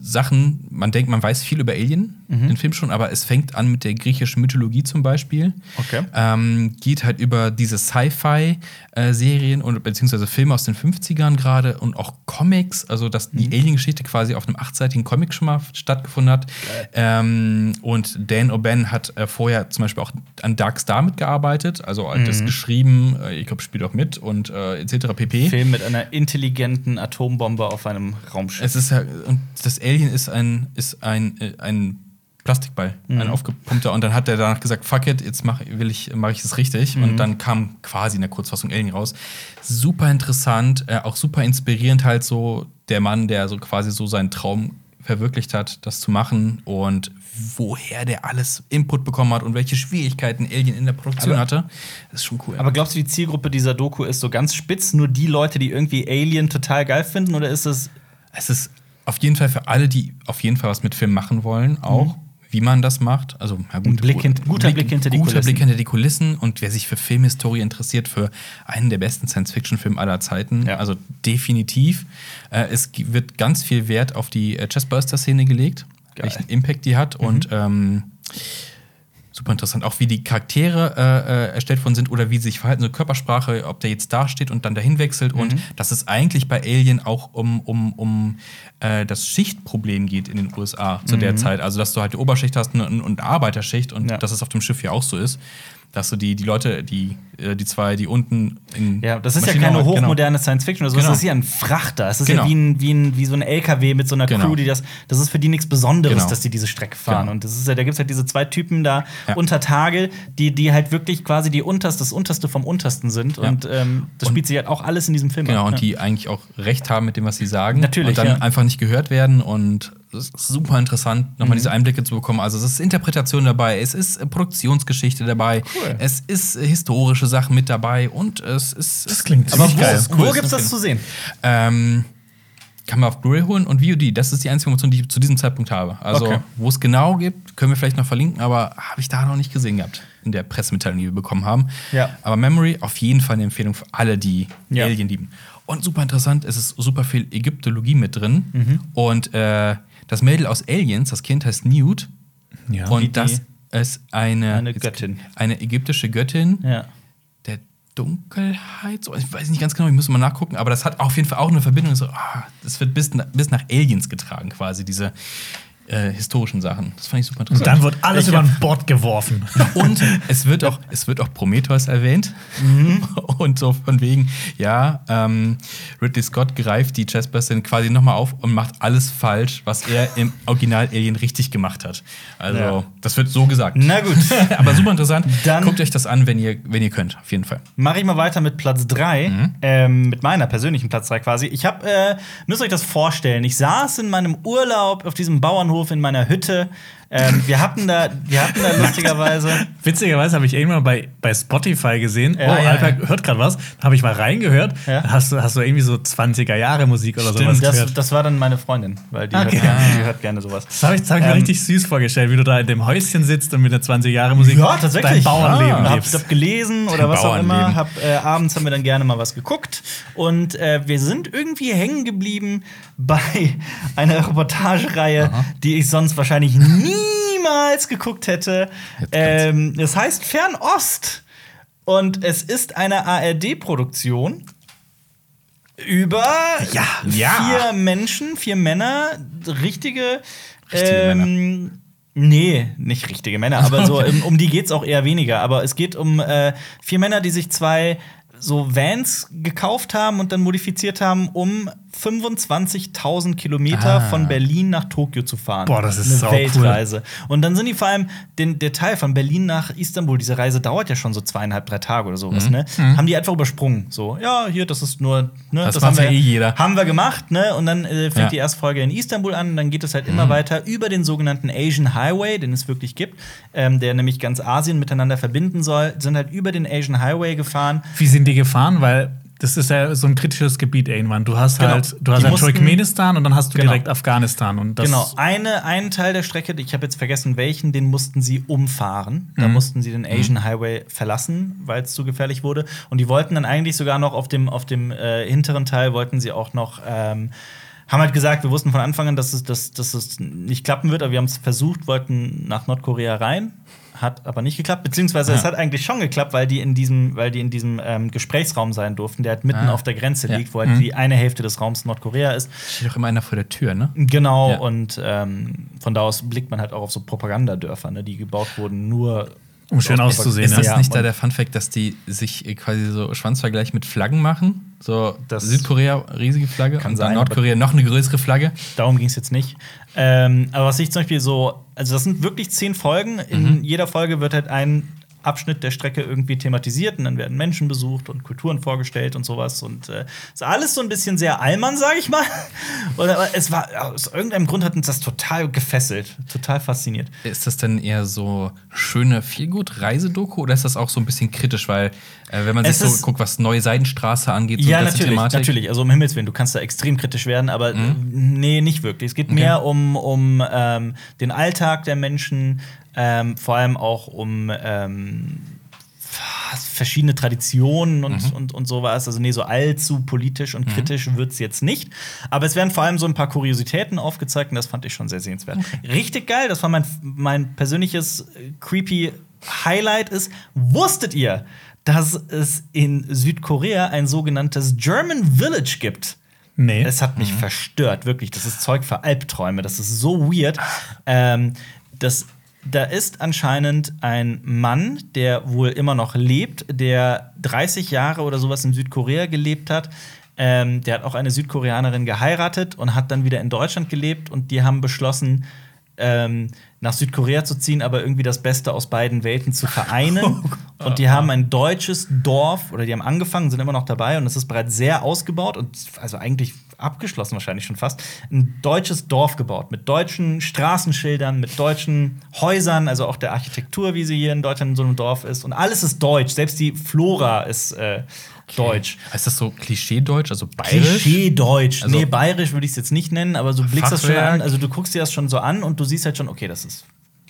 Sachen, man denkt, man weiß viel über Alien, den Film schon, aber es fängt an mit der griechischen Mythologie zum Beispiel. Okay. Ähm, geht halt über diese Sci-Fi-Serien und beziehungsweise Filme aus den 50ern gerade und auch Comics, also dass die Alien-Geschichte quasi auf einem achtseitigen Comic schon mal stattgefunden hat. Ähm, und Dan O'Bannon hat äh, vorher zum Beispiel auch an Dark Star mitgearbeitet, also hat das geschrieben, äh, ich glaube, spielt auch mit und äh, etc. pp. Film mit einer intelligenten Atombombe auf einem Raumschiff. Es ist ja, und das Alien ist ein, ist ein, äh, ein Plastikball, ein aufgepumpter. Und dann hat er danach gesagt, fuck it, jetzt mach, will ich, mache ich es richtig. Und dann kam quasi in der Kurzfassung Alien raus. Super interessant, äh, auch super inspirierend halt so der Mann, der so quasi so seinen Traum verwirklicht hat, das zu machen und woher der alles Input bekommen hat und welche Schwierigkeiten Alien in der Produktion Aber- hatte. Das ist schon cool. Aber glaubst du, die Zielgruppe dieser Doku ist so ganz spitz, nur die Leute, die irgendwie Alien total geil finden? Oder ist es. Es ist auf jeden Fall für alle, die auf jeden Fall was mit Film machen wollen, auch. Wie man das macht. Also, ja, gut, Blick hint- guter Blick hinter die guter Kulissen. Blick hinter die Kulissen. Und wer sich für Filmhistorie interessiert, für einen der besten Science-Fiction-Filme aller Zeiten, Ja. also definitiv. Äh, es wird ganz viel Wert auf die äh, Chestburster-Szene gelegt, Geil. welchen Impact die hat. Und ähm, super interessant, auch wie die Charaktere äh, äh, erstellt worden sind oder wie sie sich verhalten, so Körpersprache, ob der jetzt da steht und dann dahin wechselt und dass es eigentlich bei Alien auch um, um, um äh, das Schichtproblem geht in den USA zu der Zeit. Also, dass du halt die Oberschicht hast und, und Arbeiterschicht und Ja. dass es auf dem Schiff ja auch so ist. Dass du die, die Leute, die, äh, die zwei, die unten in Ja, das ist ja Maschinenraum- keine genau. hochmoderne Science Fiction oder so. Genau. Das ist ja ein Frachter. Es ist Genau. ja wie, ein, wie, ein, wie so ein LKW mit so einer Genau. Crew, die das. Das ist für die nichts Besonderes, Genau. dass die diese Strecke fahren. Genau. Und das ist ja, da gibt es halt diese zwei Typen da Ja. unter Tage, die, die halt wirklich quasi die unterste, das unterste vom untersten sind. Ja. Und ähm, das Und- spielt sich halt auch alles in diesem Film Genau, ab, und ne? die eigentlich auch recht haben mit dem, was sie sagen. Natürlich, Und dann ja. einfach nicht gehört werden. Und super interessant, nochmal diese Einblicke zu bekommen. Also, es ist Interpretation dabei, es ist Produktionsgeschichte dabei, Cool. es ist äh, historische Sachen mit dabei und es ist. Das klingt Aber wo, geil. ist cool, wo gibt's das zu sehen? Ähm, kann man auf Blu-ray holen und VOD. Das ist die einzige Information, die ich zu diesem Zeitpunkt habe. Also, Okay. wo es genau gibt, können wir vielleicht noch verlinken, aber habe ich da noch nicht gesehen gehabt in der Pressemitteilung, die wir bekommen haben. Ja. Aber Memory auf jeden Fall eine Empfehlung für alle, die Ja. Alien lieben. Und super interessant, es ist super viel Ägyptologie mit drin. Mhm. Und äh, das Mädel aus Aliens, das Kind heißt Newt. Ja. Und das es eine, Eine Göttin. eine ägyptische Göttin Ja. der Dunkelheit. So, ich weiß nicht ganz genau, ich muss mal nachgucken, aber das hat auf jeden Fall auch eine Verbindung. So, ah, das wird bis, bis nach Aliens getragen, quasi, diese äh, historischen Sachen. Das fand ich super Und interessant. dann wird alles Ich über ein Bord geworfen. Und es wird auch, es wird auch Prometheus erwähnt. Und so von wegen, ja, ähm, Ridley Scott greift die Chessbustin quasi nochmal auf und macht alles falsch, was er im Original Alien richtig gemacht hat. Also, Ja. das wird so gesagt. Na gut. Aber super interessant. Dann- Guckt euch das an, wenn ihr, wenn ihr könnt, auf jeden Fall. Mache ich mal weiter mit Platz 3, Mhm. ähm, mit meiner persönlichen Platz 3 quasi. Ich habe, äh, müsst euch das vorstellen, ich saß in meinem Urlaub auf diesem Bauernhof in meiner Hütte. Ähm, wir hatten da, wir hatten da lustigerweise. Witzigerweise habe ich irgendwann bei, bei Spotify gesehen, Ja, oh, ja, Alper hört gerade was. Da habe ich mal reingehört. Ja. Hast, du, hast du irgendwie so 20er Jahre Musik oder sowas Das, gehört? das war dann meine Freundin, weil die, Okay. hört, gerne, die hört gerne sowas. Das habe ich, das hab ich mir Ähm, richtig süß vorgestellt, wie du da in dem Häuschen sitzt und mit der 20 Jahre Musik Ja, tatsächlich. dein Bauernleben ja, hab, lebst. hab gelesen oder was auch immer. Hab, äh, abends haben wir dann gerne mal was geguckt. Und äh, wir sind irgendwie hängen geblieben bei einer Reportagereihe, die ich sonst wahrscheinlich niemals geguckt hätte. Ähm, das heißt Fernost. Und es ist eine ARD-Produktion über Ja, ja. vier Menschen, vier Männer, richtige. Richtige ähm, Nee, nicht richtige Männer, aber so um, um die geht's auch eher weniger. Aber es geht um äh, vier Männer, die sich zwei so Vans gekauft haben und dann modifiziert haben, um 25.000 Kilometer Ah. von Berlin nach Tokio zu fahren. Boah, das ist eine. Weltreise. Und dann sind die vor allem den, der Teil von Berlin nach Istanbul. Diese Reise dauert ja schon so zweieinhalb, drei Tage oder sowas. Ne? Haben die einfach übersprungen. So, ja, hier, das ist nur. Ne, Das haben macht wir ja eh jeder. Haben wir gemacht, ne? Und dann äh, fängt Ja. die erste Folge in Istanbul an. Dann geht es halt immer weiter über den sogenannten Asian Highway, den es wirklich gibt, ähm, der nämlich ganz Asien miteinander verbinden soll. Sind halt über den Asian Highway gefahren. Wie sind die gefahren? Weil das ist ja so ein kritisches Gebiet irgendwann. Du hast Genau. halt, du hast halt Turkmenistan und dann hast du Genau. direkt Afghanistan. Und das genau, eine, einen Teil der Strecke, ich habe jetzt vergessen, welchen, den mussten sie umfahren. Da Mhm. mussten sie den Asian Highway verlassen, weil es zu gefährlich wurde. Und die wollten dann eigentlich sogar noch auf dem, auf dem äh, hinteren Teil, wollten sie auch noch. Ähm, haben halt gesagt, wir wussten von Anfang an, dass es, dass, dass es nicht klappen wird, aber wir haben es versucht, wollten nach Nordkorea rein. Hat aber nicht geklappt, beziehungsweise es Ja. hat eigentlich schon geklappt, weil die in diesem, weil die in diesem ähm, Gesprächsraum sein durften, der halt mitten Ah. auf der Grenze Ja. liegt, wo halt die eine Hälfte des Raums Nordkorea ist. Steht doch immer einer vor der Tür, ne? Genau, Ja. und ähm, von da aus blickt man halt auch auf so Propagandadörfer, ne, die gebaut wurden, nur um schön auszusehen. Ist das Ja, nicht da der Funfact, dass die sich quasi so Schwanzvergleich mit Flaggen machen? So Das- Südkorea, riesige Flagge, Kann und sein, Nordkorea noch eine größere Flagge. darum ging es jetzt nicht. Ähm, aber was ich zum Beispiel so, also das sind wirklich zehn Folgen. In jeder Folge wird halt ein Abschnitt der Strecke irgendwie thematisiert und dann werden Menschen besucht und Kulturen vorgestellt und sowas. Und äh, ist alles so ein bisschen sehr Allmann, sag ich mal. Oder aber es war aus irgendeinem Grund hat uns das total gefesselt, total fasziniert. Ist das denn eher so schöne Feelgood-Reisedoku oder ist das auch so ein bisschen kritisch? Weil, äh, wenn man sich Es so ist- guckt, was Neue Seidenstraße angeht, so Ja, natürlich, Thematik. natürlich. Also um Himmels Willen, du kannst da extrem kritisch werden, aber äh, nee, nicht wirklich. Es geht mehr um, um ähm, den Alltag der Menschen, ähm, vor allem auch um ähm, verschiedene Traditionen und, und, und sowas. Also nee, so allzu politisch und kritisch wird's jetzt nicht. Aber es werden vor allem so ein paar Kuriositäten aufgezeigt und das fand ich schon sehr sehenswert. Richtig geil, das war mein, mein persönliches creepy Highlight ist, wusstet ihr, dass es in Südkorea ein sogenanntes German Village gibt? Nee. Es hat mich verstört, wirklich. Das ist Zeug für Albträume. Das ist so weird. Ähm, das, da ist anscheinend ein Mann, der wohl immer noch lebt, der 30 Jahre oder sowas in Südkorea gelebt hat. Ähm, der hat auch eine Südkoreanerin geheiratet und hat dann wieder in Deutschland gelebt. Und die haben beschlossen, ähm, nach Südkorea zu ziehen, aber irgendwie das Beste aus beiden Welten zu vereinen. und die haben ein deutsches Dorf, oder die haben angefangen, sind immer noch dabei und es ist bereits sehr ausgebaut und also eigentlich abgeschlossen wahrscheinlich schon fast, ein deutsches Dorf gebaut mit deutschen Straßenschildern, mit deutschen Häusern, also auch der Architektur, wie sie hier in Deutschland in so einem Dorf ist. Und alles ist deutsch, selbst die Flora ist äh, deutsch. Ist das so Klischee-Deutsch, also bayerisch? Klischee-Deutsch. Also- nee, bayerisch würde ich es jetzt nicht nennen, aber du blickst das schon an. Also du guckst dir das schon so an und du siehst halt schon, okay, das ist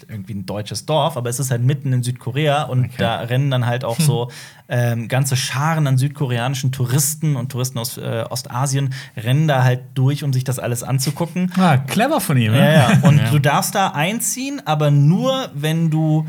irgendwie ein deutsches Dorf, aber es ist halt mitten in Südkorea und da rennen dann halt auch so ähm, ganze Scharen an südkoreanischen Touristen und Touristen aus äh, Ostasien rennen da halt durch, um sich das alles anzugucken. Ah, clever von ihm, Ja, ne? ja. Und du darfst da einziehen, aber nur, wenn du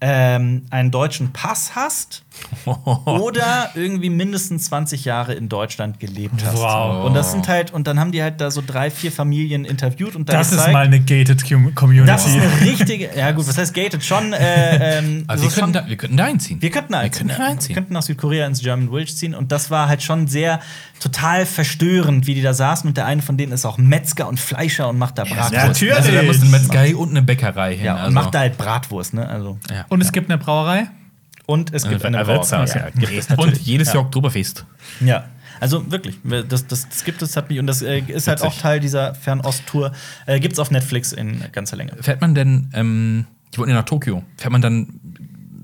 ähm, einen deutschen Pass hast oder irgendwie mindestens 20 Jahre in Deutschland gelebt hast. Wow. Und das sind halt, und dann haben die halt da so drei, vier Familien interviewt und da Das ist gezeigt, mal eine gated Com- Community. das ist eine richtige, ja gut, was heißt gated? Schon, äh, ähm, Also so wir könnten, schon- da, wir könnten da einziehen. wir könnten da Wir einziehen. könnten da einziehen. Wir könnten nach Südkorea ins German Village ziehen. Und das war halt schon sehr total verstörend, wie die da saßen. Und der eine von denen ist auch Metzger und Fleischer und macht da Bratwurst. Ja, natürlich. Also da muss eine Metzgerei und eine Bäckerei hin. Ja, und also. macht da halt Bratwurst, ne? Also. Ja. Und es gibt eine Brauerei. Und es gibt Äh, eine Brauerei. Wirtshaus, Ja, Und jedes ja. Jahr Oktoberfest. Ja. Also wirklich, das, das, das gibt es, hat mich, und das äh, ist halt auch. Teil dieser Fernost-Tour. Äh, gibt es auf Netflix in ganzer Länge. Fährt man denn, ähm, die wollten ja nach Tokio, fährt man dann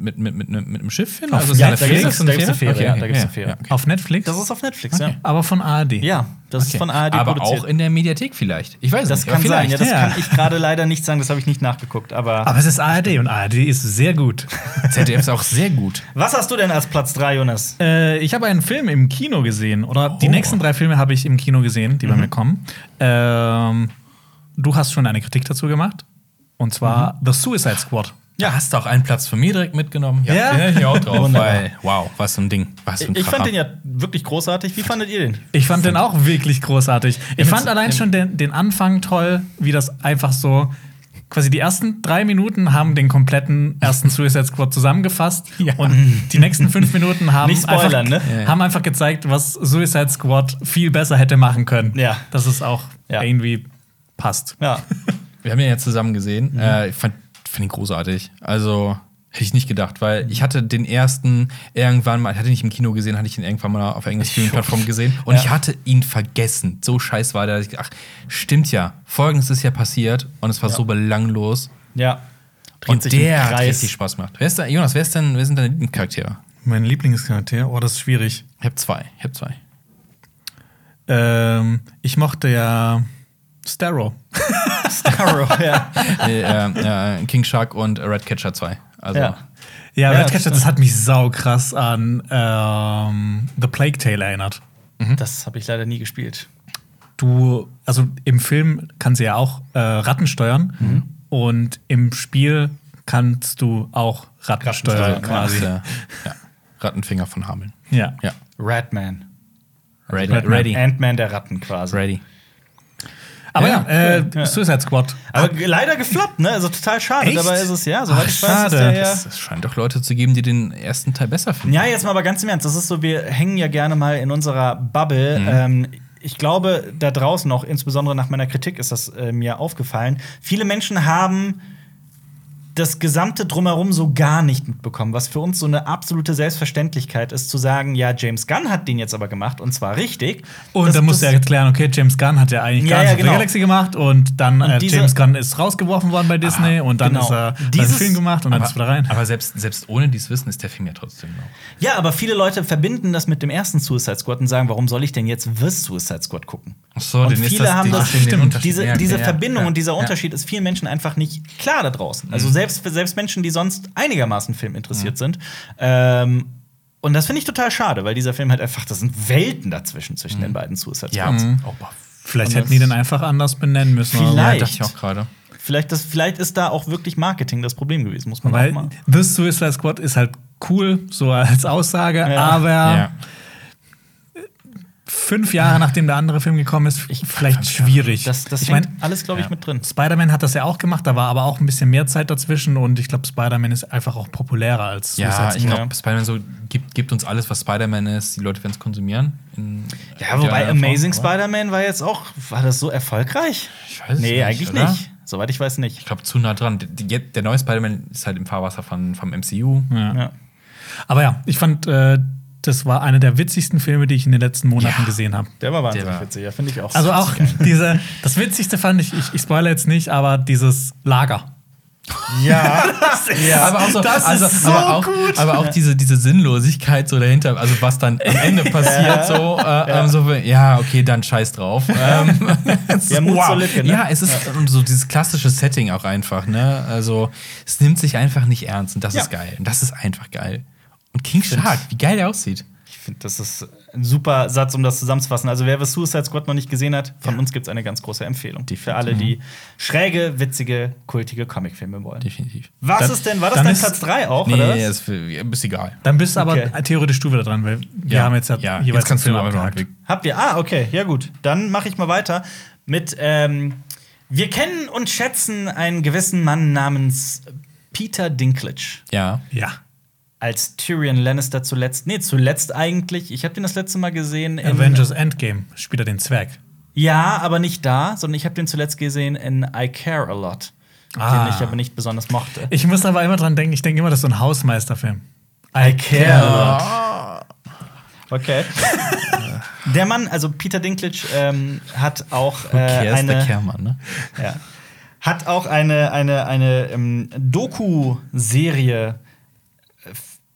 mit, mit, mit, mit, einem Schiff hin? Auf ist ja, da Fähre? da gibt's eine Fähre, Okay, ja, okay, da gibt's eine Fähre. ja, okay. Auf Netflix. Das ist auf Netflix, ja. aber von ARD. Ja, das ist Okay. von ARD Aber produziert. auch in der Mediathek vielleicht. Ich weiß es das nicht. kann aber sein, ja, das kann ich gerade leider nicht sagen, das habe ich nicht nachgeguckt. Aber, Aber es ist ARD und ARD ist sehr gut. ZDF ist auch sehr gut. was hast du denn als Platz 3, Jonas? äh, ich habe einen Film im Kino gesehen. Oder die Oh. nächsten drei Filme habe ich im Kino gesehen, die bei mir kommen. Ähm, du hast schon eine Kritik dazu gemacht. Und zwar The Suicide Squad. Ja, hast du auch einen Platz von mir direkt mitgenommen? Ja. bin ich auch drauf. Wunderbar. weil, wow, was so ein Ding. Was so ein Ich fand den ja wirklich großartig. Wie fandet ihr den? Ich fand den auch wirklich großartig. Ich fand allein schon den, den Anfang toll, wie das einfach so. Quasi die ersten drei Minuten haben den kompletten ersten Suicide Squad zusammengefasst. Und die nächsten fünf Minuten haben, Nicht spoilern, einfach, ne? Ja. haben einfach gezeigt, was Suicide Squad viel besser hätte machen können. Ja. Dass es auch Ja. irgendwie passt. Ja. Wir haben ihn ja zusammen Mhm. gesehen. Äh, ich fand, fand ihn großartig. Also hätte ich nicht gedacht, weil ich hatte den ersten irgendwann mal, ich hatte ihn nicht im Kino gesehen, hatte ich ihn irgendwann mal auf irgendeiner Streaming-Plattform gesehen und Ja. ich hatte ihn vergessen. So scheiß war der. dass ich- Ach, stimmt ja. Folgendes ist ja passiert und es war so belanglos. Ja. Dreht Und der hat richtig Spaß gemacht. Wer ist da, Jonas, wer, ist denn, wer sind deine Lieblingscharaktere? Mein Lieblingscharakter, oh, das ist schwierig. Ich habe zwei. Ich habe zwei. Ähm, ich mochte ja Starro. Starro, ja. äh, äh, äh, King Shark und Redcatcher 2. Also, ja. Ja, Ja, Redcatcher, stimmt. das hat mich sau krass an ähm, The Plague Tale erinnert. Das habe ich leider nie gespielt. Du, also im Film kann sie ja auch äh, Ratten steuern und im Spiel kannst du auch Ratten, Ratten steuern steuern, quasi. Quasi. Ja. Rattenfinger von Hameln. Ja. Ja. Ratman. Ready. Batman. Ready. Ant-Man der Ratten quasi. Ready. Aber Ja, ja, äh, Ja. Suicide Squad. Aber ge- leider gefloppt, ne? Also total schade. Echt? Dabei ist es ja, soweit Ach, ich weiß, ist schade. der. Es, scheint doch Leute zu geben, die den ersten Teil besser finden. Ja, jetzt mal aber ganz im Ernst. Das ist so, wir hängen ja gerne mal in unserer Bubble. Mhm. Ähm, ich glaube, da draußen auch, insbesondere nach meiner Kritik, ist das äh, mir aufgefallen. Viele Menschen haben das gesamte Drumherum so gar nicht mitbekommen, was für uns so eine absolute Selbstverständlichkeit ist, zu sagen, ja, James Gunn hat den jetzt aber gemacht und zwar richtig. Und Das- dann musst du das- ja erklären, okay, James Gunn hat ja eigentlich Ja, Guardians ja, of the genau. Galaxy gemacht und dann Und äh, diese- James Gunn ist rausgeworfen worden bei Disney und dann genau. ist er Dieses- einen Film gemacht und dann aber, ist er wieder rein. aber selbst, selbst ohne dieses Wissen ist der Film ja trotzdem noch. Ja, aber viele Leute verbinden das mit dem ersten Suicide Squad und sagen, warum soll ich denn jetzt The Suicide Squad gucken? Ach so, und dann ist viele das- haben das den stimmt, Unterschied. diese, diese ja, Verbindung ja, und dieser ja. Unterschied ist vielen Menschen einfach nicht klar da draußen. Also selbst selbst Menschen, die sonst einigermaßen Film interessiert sind. Ähm, und das finde ich total schade, weil dieser Film halt einfach, das sind Welten dazwischen zwischen den beiden Suicide Ja. Squads. Oh, boah. Vielleicht hätten die den einfach anders benennen müssen. Vielleicht. Ja, dachte ich auch gerade. Vielleicht, das, vielleicht ist da auch wirklich Marketing das Problem gewesen, muss man auch Weil mal. The Suicide Squad ist halt cool, so als Aussage, Ja. aber Ja. Fünf Jahre nachdem der andere Film gekommen ist, Ich- vielleicht schwierig. Das, das ich hängt meine, alles, glaube ich, ja. mit drin. Spider-Man hat das ja auch gemacht, da war aber auch ein bisschen mehr Zeit dazwischen und ich glaube, Spider-Man ist einfach auch populärer als Ja, Suicide ich glaube, Spider-Man so gibt, gibt uns alles, was Spider-Man ist. Die Leute werden es konsumieren. In Ja, wobei Amazing Spider-Man war jetzt auch, war das so erfolgreich? Ich weiß es Nee, nicht, eigentlich oder? nicht. Soweit ich weiß nicht. Ich glaube, zu nah dran. Der, der neue Spider-Man ist halt im Fahrwasser von, vom MCU. Ja. Ja. Aber ja, ich fand, äh, das war einer der witzigsten Filme, die ich in den letzten Monaten Ja. gesehen habe. Der war wahnsinnig Der war- witzig, ja, finde ich auch. Also auch diese, das Witzigste fand ich, ich, ich spoilere jetzt nicht, aber dieses Lager. Ja, ja. Aber auch so, Das also, ist so aber auch, gut. Aber auch diese, diese Sinnlosigkeit so dahinter, also was dann am Ende passiert, so, äh, ähm, so, ja, okay, dann scheiß drauf. ähm, es Ja, Mut zur Lücke, ne? Ja, es ist so dieses klassische Setting auch einfach, ne? Also, es nimmt sich einfach nicht ernst und das Ja. ist geil. Und das ist einfach geil. Und King Shark, wie geil der aussieht. Ich finde, das ist ein super Satz, um das zusammenzufassen. Also, wer The Suicide Squad noch nicht gesehen hat, von Ja. uns gibt es eine ganz große Empfehlung. Für alle, die schräge, witzige, kultige Comicfilme wollen. Definitiv. Was Dann- ist denn? War das dann dein Platz 3 auch, Nee, oder was? ist, ist egal. Dann bist du aber Okay. theoretisch du wieder dran, weil wir haben jetzt ja, ja, jeweils jetzt kannst du Film aber noch abgehakt. Habt ihr? Ah, okay, ja gut. Dann mache ich mal weiter mit ähm, Wir kennen und schätzen einen gewissen Mann namens Peter Dinklage. Ja. Ja. Als Tyrion Lannister zuletzt, nee, zuletzt eigentlich. Ich habe den das letzte Mal gesehen in Avengers Endgame spielt er den Zwerg. Ja, aber nicht da, sondern ich habe den zuletzt gesehen in I Care a Lot, Ah. den ich aber nicht besonders mochte. Ich muss aber immer dran denken, ich denke immer, das ist so ein Hausmeisterfilm. I Care a Lot. Okay. Der Mann, also Peter Dinklage, ähm, hat auch äh, ist der eine, Kermann, ne? ja, hat auch eine, eine, eine ähm, Doku-Serie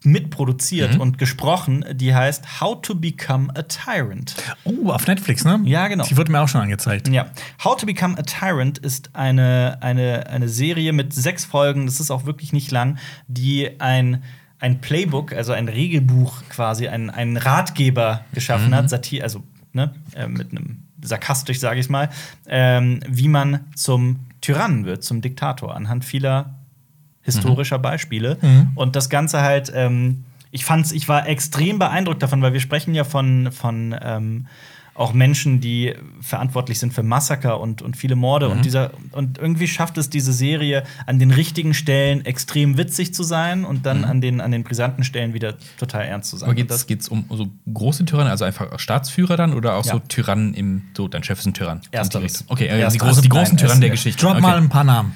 mitproduziert Mhm. und gesprochen, die heißt How to Become a Tyrant. Oh, auf Netflix, ne? Ja, genau. Die wurde mir auch schon angezeigt. Ja. How to Become a Tyrant ist eine, eine, eine Serie mit sechs Folgen, das ist auch wirklich nicht lang, die ein, ein Playbook, also ein Regelbuch quasi, ein, ein Ratgeber geschaffen hat, Satir, also ne, äh, mit einem sarkastisch, sage ich mal, ähm, wie man zum Tyrannen wird, zum Diktator, anhand vieler historischer Beispiele. Und das Ganze halt, ähm, ich fand's, ich war extrem beeindruckt davon, weil wir sprechen ja von, von ähm, auch Menschen, die verantwortlich sind für Massaker und, und viele Morde. Und, dieser, und irgendwie schafft es diese Serie an den richtigen Stellen extrem witzig zu sein und dann an, den, an den brisanten Stellen wieder total ernst zu sein. Aber geht's, geht's um so große Tyrannen, also einfach Staatsführer dann oder auch Ja. so Tyrannen im, so dein Chef ist ein Tyrann? Ersteres. Okay, äh, die, großen, die großen Tyrannen der es- Geschichte. Drop okay. mal ein paar Namen.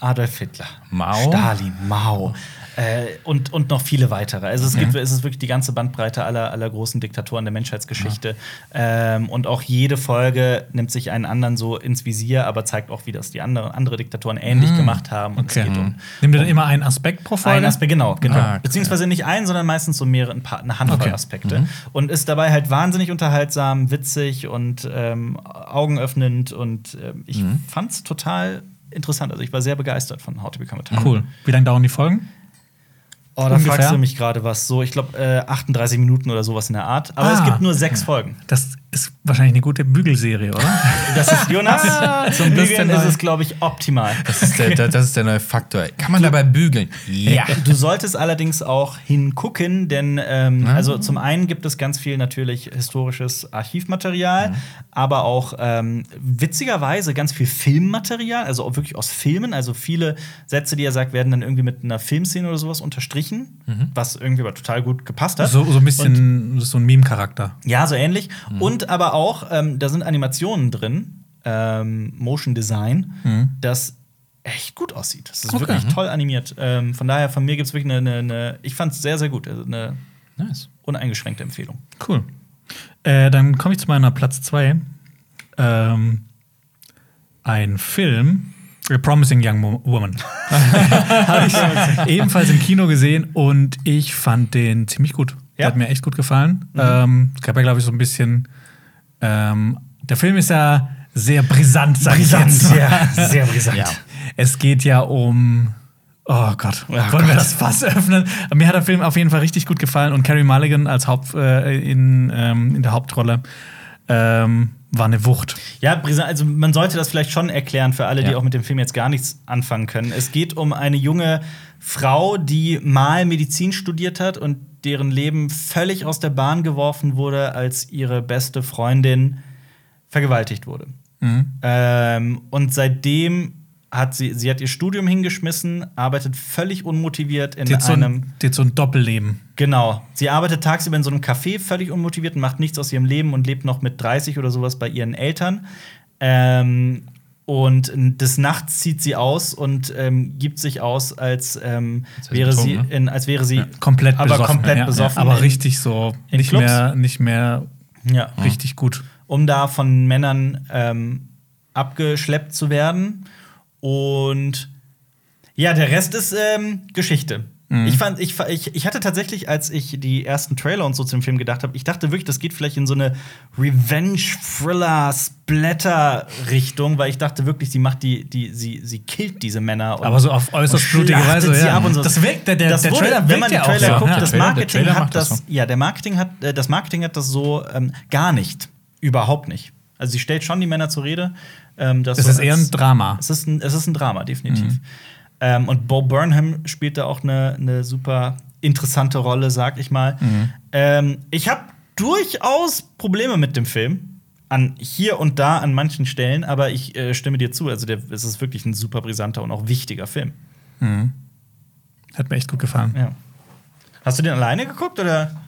Adolf Hitler, Mao. Stalin, Mao äh, und, und noch viele weitere. Also es, gibt, es ist wirklich die ganze Bandbreite aller, aller großen Diktatoren der Menschheitsgeschichte. Ähm, und auch jede Folge nimmt sich einen anderen so ins Visier, aber zeigt auch, wie das die andere, andere Diktatoren ähnlich gemacht haben. Und Okay. es geht um Nimm dir dann immer einen Aspekt pro Folge? ein Aspekt, genau, genau. Ah, okay. Beziehungsweise nicht einen, sondern meistens so mehrere, ein paar, eine Handvoll Okay. Aspekte. Und ist dabei halt wahnsinnig unterhaltsam, witzig und ähm, augenöffnend. Und ähm, ich fand's total interessant. Also ich war sehr begeistert von How to Become a Tyrant. Cool. Wie lange dauern die Folgen? Oh, da Ungefähr? fragst du mich gerade was. So, ich glaube, äh, 38 Minuten oder sowas in der Art. Aber es Ah, gibt nur sechs Folgen. Das ist wahrscheinlich eine gute Bügelserie, oder? Das ist Jonas. Zum Bügeln ist es, glaube ich, optimal. Das ist, der, das ist der neue Faktor. Kann man dabei bügeln? Ja. Du solltest allerdings auch hingucken, denn ähm, also zum einen gibt es ganz viel natürlich historisches Archivmaterial, aber auch ähm, witzigerweise ganz viel Filmmaterial, also auch wirklich aus Filmen. Also viele Sätze, die er sagt, werden dann irgendwie mit einer Filmszene oder sowas unterstrichen, was irgendwie aber total gut gepasst hat. so, so ein Und- bisschen ist so ein Meme-Charakter. ja, so ähnlich. Und aber auch, ähm, da sind Animationen drin, ähm, Motion Design, das echt gut aussieht. Das ist Okay. wirklich toll animiert. Ähm, von daher, von mir gibt es wirklich eine, eine, ich fand es sehr, sehr gut. Also eine Nice. uneingeschränkte Empfehlung. Cool. Äh, dann komme ich zu meiner Platz 2. Ähm, ein Film, A Promising Young Woman. Habe ich ebenfalls im Kino gesehen und ich fand den ziemlich gut. Der Ja? hat mir echt gut gefallen. Ähm, es gab ja, glaube ich, so ein bisschen. Ähm, der Film ist ja sehr brisant, sag ich jetzt. ja, sehr brisant. Ja. Es geht ja um. Oh Gott, Oh wollen Gott. wir das Fass öffnen? Mir hat der Film auf jeden Fall richtig gut gefallen und Carrie Mulligan als Haupt, äh, in, ähm, in der Hauptrolle ähm, war eine Wucht. Ja, brisant. Also man sollte das vielleicht schon erklären für alle, die Ja. auch mit dem Film jetzt gar nichts anfangen können. Es geht um eine junge Frau, die mal Medizin studiert hat und deren Leben völlig aus der Bahn geworfen wurde, als ihre beste Freundin vergewaltigt wurde. Ähm, und seitdem hat sie, sie hat ihr Studium hingeschmissen, arbeitet völlig unmotiviert in hat, so einem ein, die hat so ein Doppelleben. Genau. Sie arbeitet tagsüber in so einem Café, völlig unmotiviert und macht nichts aus ihrem Leben und lebt noch mit 30 oder sowas bei ihren Eltern. Ähm, und des Nachts zieht sie aus und ähm, gibt sich aus, als ähm, wäre sie wäre sie ne? in, als wäre sie Komplett aber besoffen. komplett ja, besoffen. Ja, aber richtig so. Nicht Clubs? mehr, nicht mehr ja, richtig gut. um da von Männern ähm, abgeschleppt zu werden. Und Ja, der Rest ist ähm, Geschichte. Mhm. Ich, fand, ich, ich, ich hatte tatsächlich, als ich die ersten Trailer und so zum Film gedacht habe, ich dachte wirklich, das geht vielleicht in so eine Revenge-Thriller-Splatter-Richtung, weil ich dachte wirklich, sie macht die, die, sie, sie killt diese Männer. Aber so auf äußerst blutige Weise, ja. so. Das wirkt- der- der- Das der wurde, Trailer wenn man wirkt den ja Trailer so. guckt, Ja, das der der Marketing Trailer hat das das, so. ja, der Marketing hat, äh, das Marketing hat das so ähm, gar nicht. Überhaupt nicht. Also sie stellt schon die Männer zur Rede. Ähm, das Es so ist eher ein Drama. es ist ein, es ist ein Drama, definitiv. Mhm. Ähm, und Bo Burnham spielt da auch eine, eine super interessante Rolle, sag ich mal. Mhm. Ähm, ich habe durchaus Probleme mit dem Film. An hier und da an manchen Stellen, aber ich äh, stimme dir zu. Also, der, es ist wirklich ein super brisanter und auch wichtiger Film. Hat mir echt gut gefallen. Ja. Hast du den alleine geguckt oder?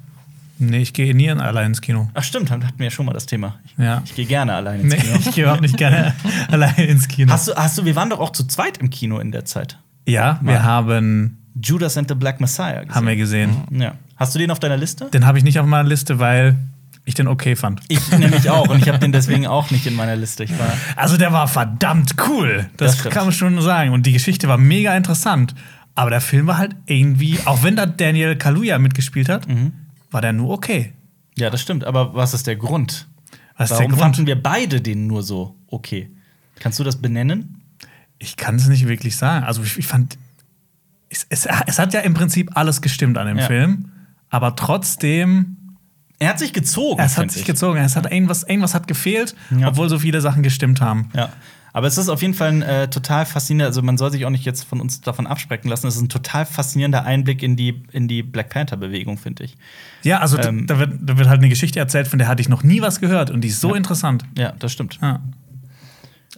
Nee, ich gehe nie allein ins Kino. Ach, stimmt, hatten wir ja schon mal das Thema. Ich, Ja. ich gehe gerne alleine ins Nee, Kino. ich gehe überhaupt nicht gerne allein ins Kino. Hast du, hast du, wir waren doch auch zu zweit im Kino in der Zeit. ja, wir Mal. haben, Judas and the Black Messiah gesehen. haben wir gesehen. Ja. Hast du den auf deiner Liste? Den habe ich nicht auf meiner Liste, weil ich den okay fand. Ich nämlich auch und ich habe den deswegen auch nicht in meiner Liste. Ich war Also der war verdammt cool. Das Das, kann man schon sagen. Und die Geschichte war mega interessant. Aber der Film war halt irgendwie, auch wenn da Daniel Kaluuya mitgespielt hat, Mhm. War der nur okay. ja, das stimmt. Aber was ist der Grund? Was Warum der Grund? fanden wir beide den nur so okay? Kannst du das benennen? Ich kann es nicht wirklich sagen. Also ich, ich fand, es, es, es hat ja im Prinzip alles gestimmt an dem Ja. Film. Aber trotzdem, Er hat sich gezogen. es hat sich ich. gezogen. Es hat irgendwas, irgendwas hat gefehlt, Ja. obwohl so viele Sachen gestimmt haben. Ja. Aber es ist auf jeden Fall ein äh, total faszinierender, also man soll sich auch nicht jetzt von uns davon absprechen lassen. Es ist ein total faszinierender Einblick in die, in die Black Panther-Bewegung, finde ich. Ja, also da- Ähm. da, wird, da wird halt eine Geschichte erzählt, von der hatte ich noch nie was gehört. Und die ist so Ja. interessant. Ja, das stimmt. Ja.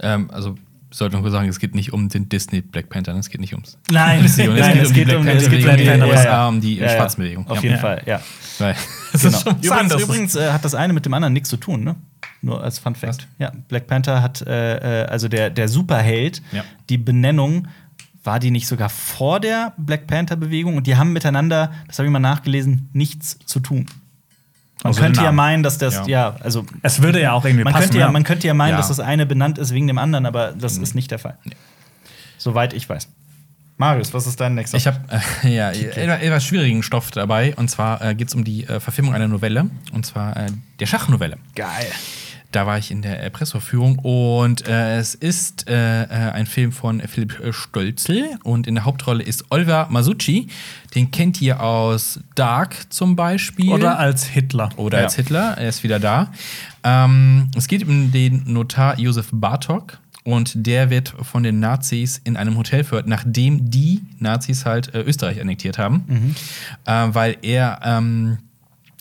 Ähm, also, ich sollte noch sagen, es geht nicht um den Disney Black Panther, ne? es geht nicht ums. Nein, und nein, es geht um die Black es geht den ja, USA, ja. um die Ja, ja. Schwarzenbewegung. Auf jeden Ja. Fall, ja. Weil, Das Genau. ist schon was Übrigens, übrigens äh, hat das eine mit dem anderen nichts zu tun, ne? Nur als Fun Fact. Ja, Black Panther hat, äh, äh, also der, der Superheld, Ja. die Benennung, war die nicht sogar vor der Black Panther-Bewegung? Und die haben miteinander, das habe ich mal nachgelesen, nichts zu tun. Man Außer könnte ja meinen, dass das, Ja. ja, also Es würde ja auch irgendwie man passen. könnte, ja, man könnte ja meinen, Ja. dass das eine benannt ist wegen dem anderen, aber das ist nicht der Fall. Soweit ich weiß. Marius, was ist dein nächster? Ich habe äh, ja, etwas, etwas schwierigen Stoff dabei. Und zwar äh, geht es um die äh, Verfilmung einer Novelle. Und zwar äh, der Schachnovelle. geil. Da war ich in der Presseverführung und äh, es ist äh, äh, ein Film von Philipp äh, Stölzel und in der Hauptrolle ist Oliver Masucci. Den kennt ihr aus Dark zum Beispiel. Oder als Hitler. Oder Ja. als Hitler, er ist wieder da. Ähm, es geht um den Notar Josef Bartok und der wird von den Nazis in einem Hotel verhört, nachdem die Nazis halt äh, Österreich annektiert haben, äh, weil er ähm,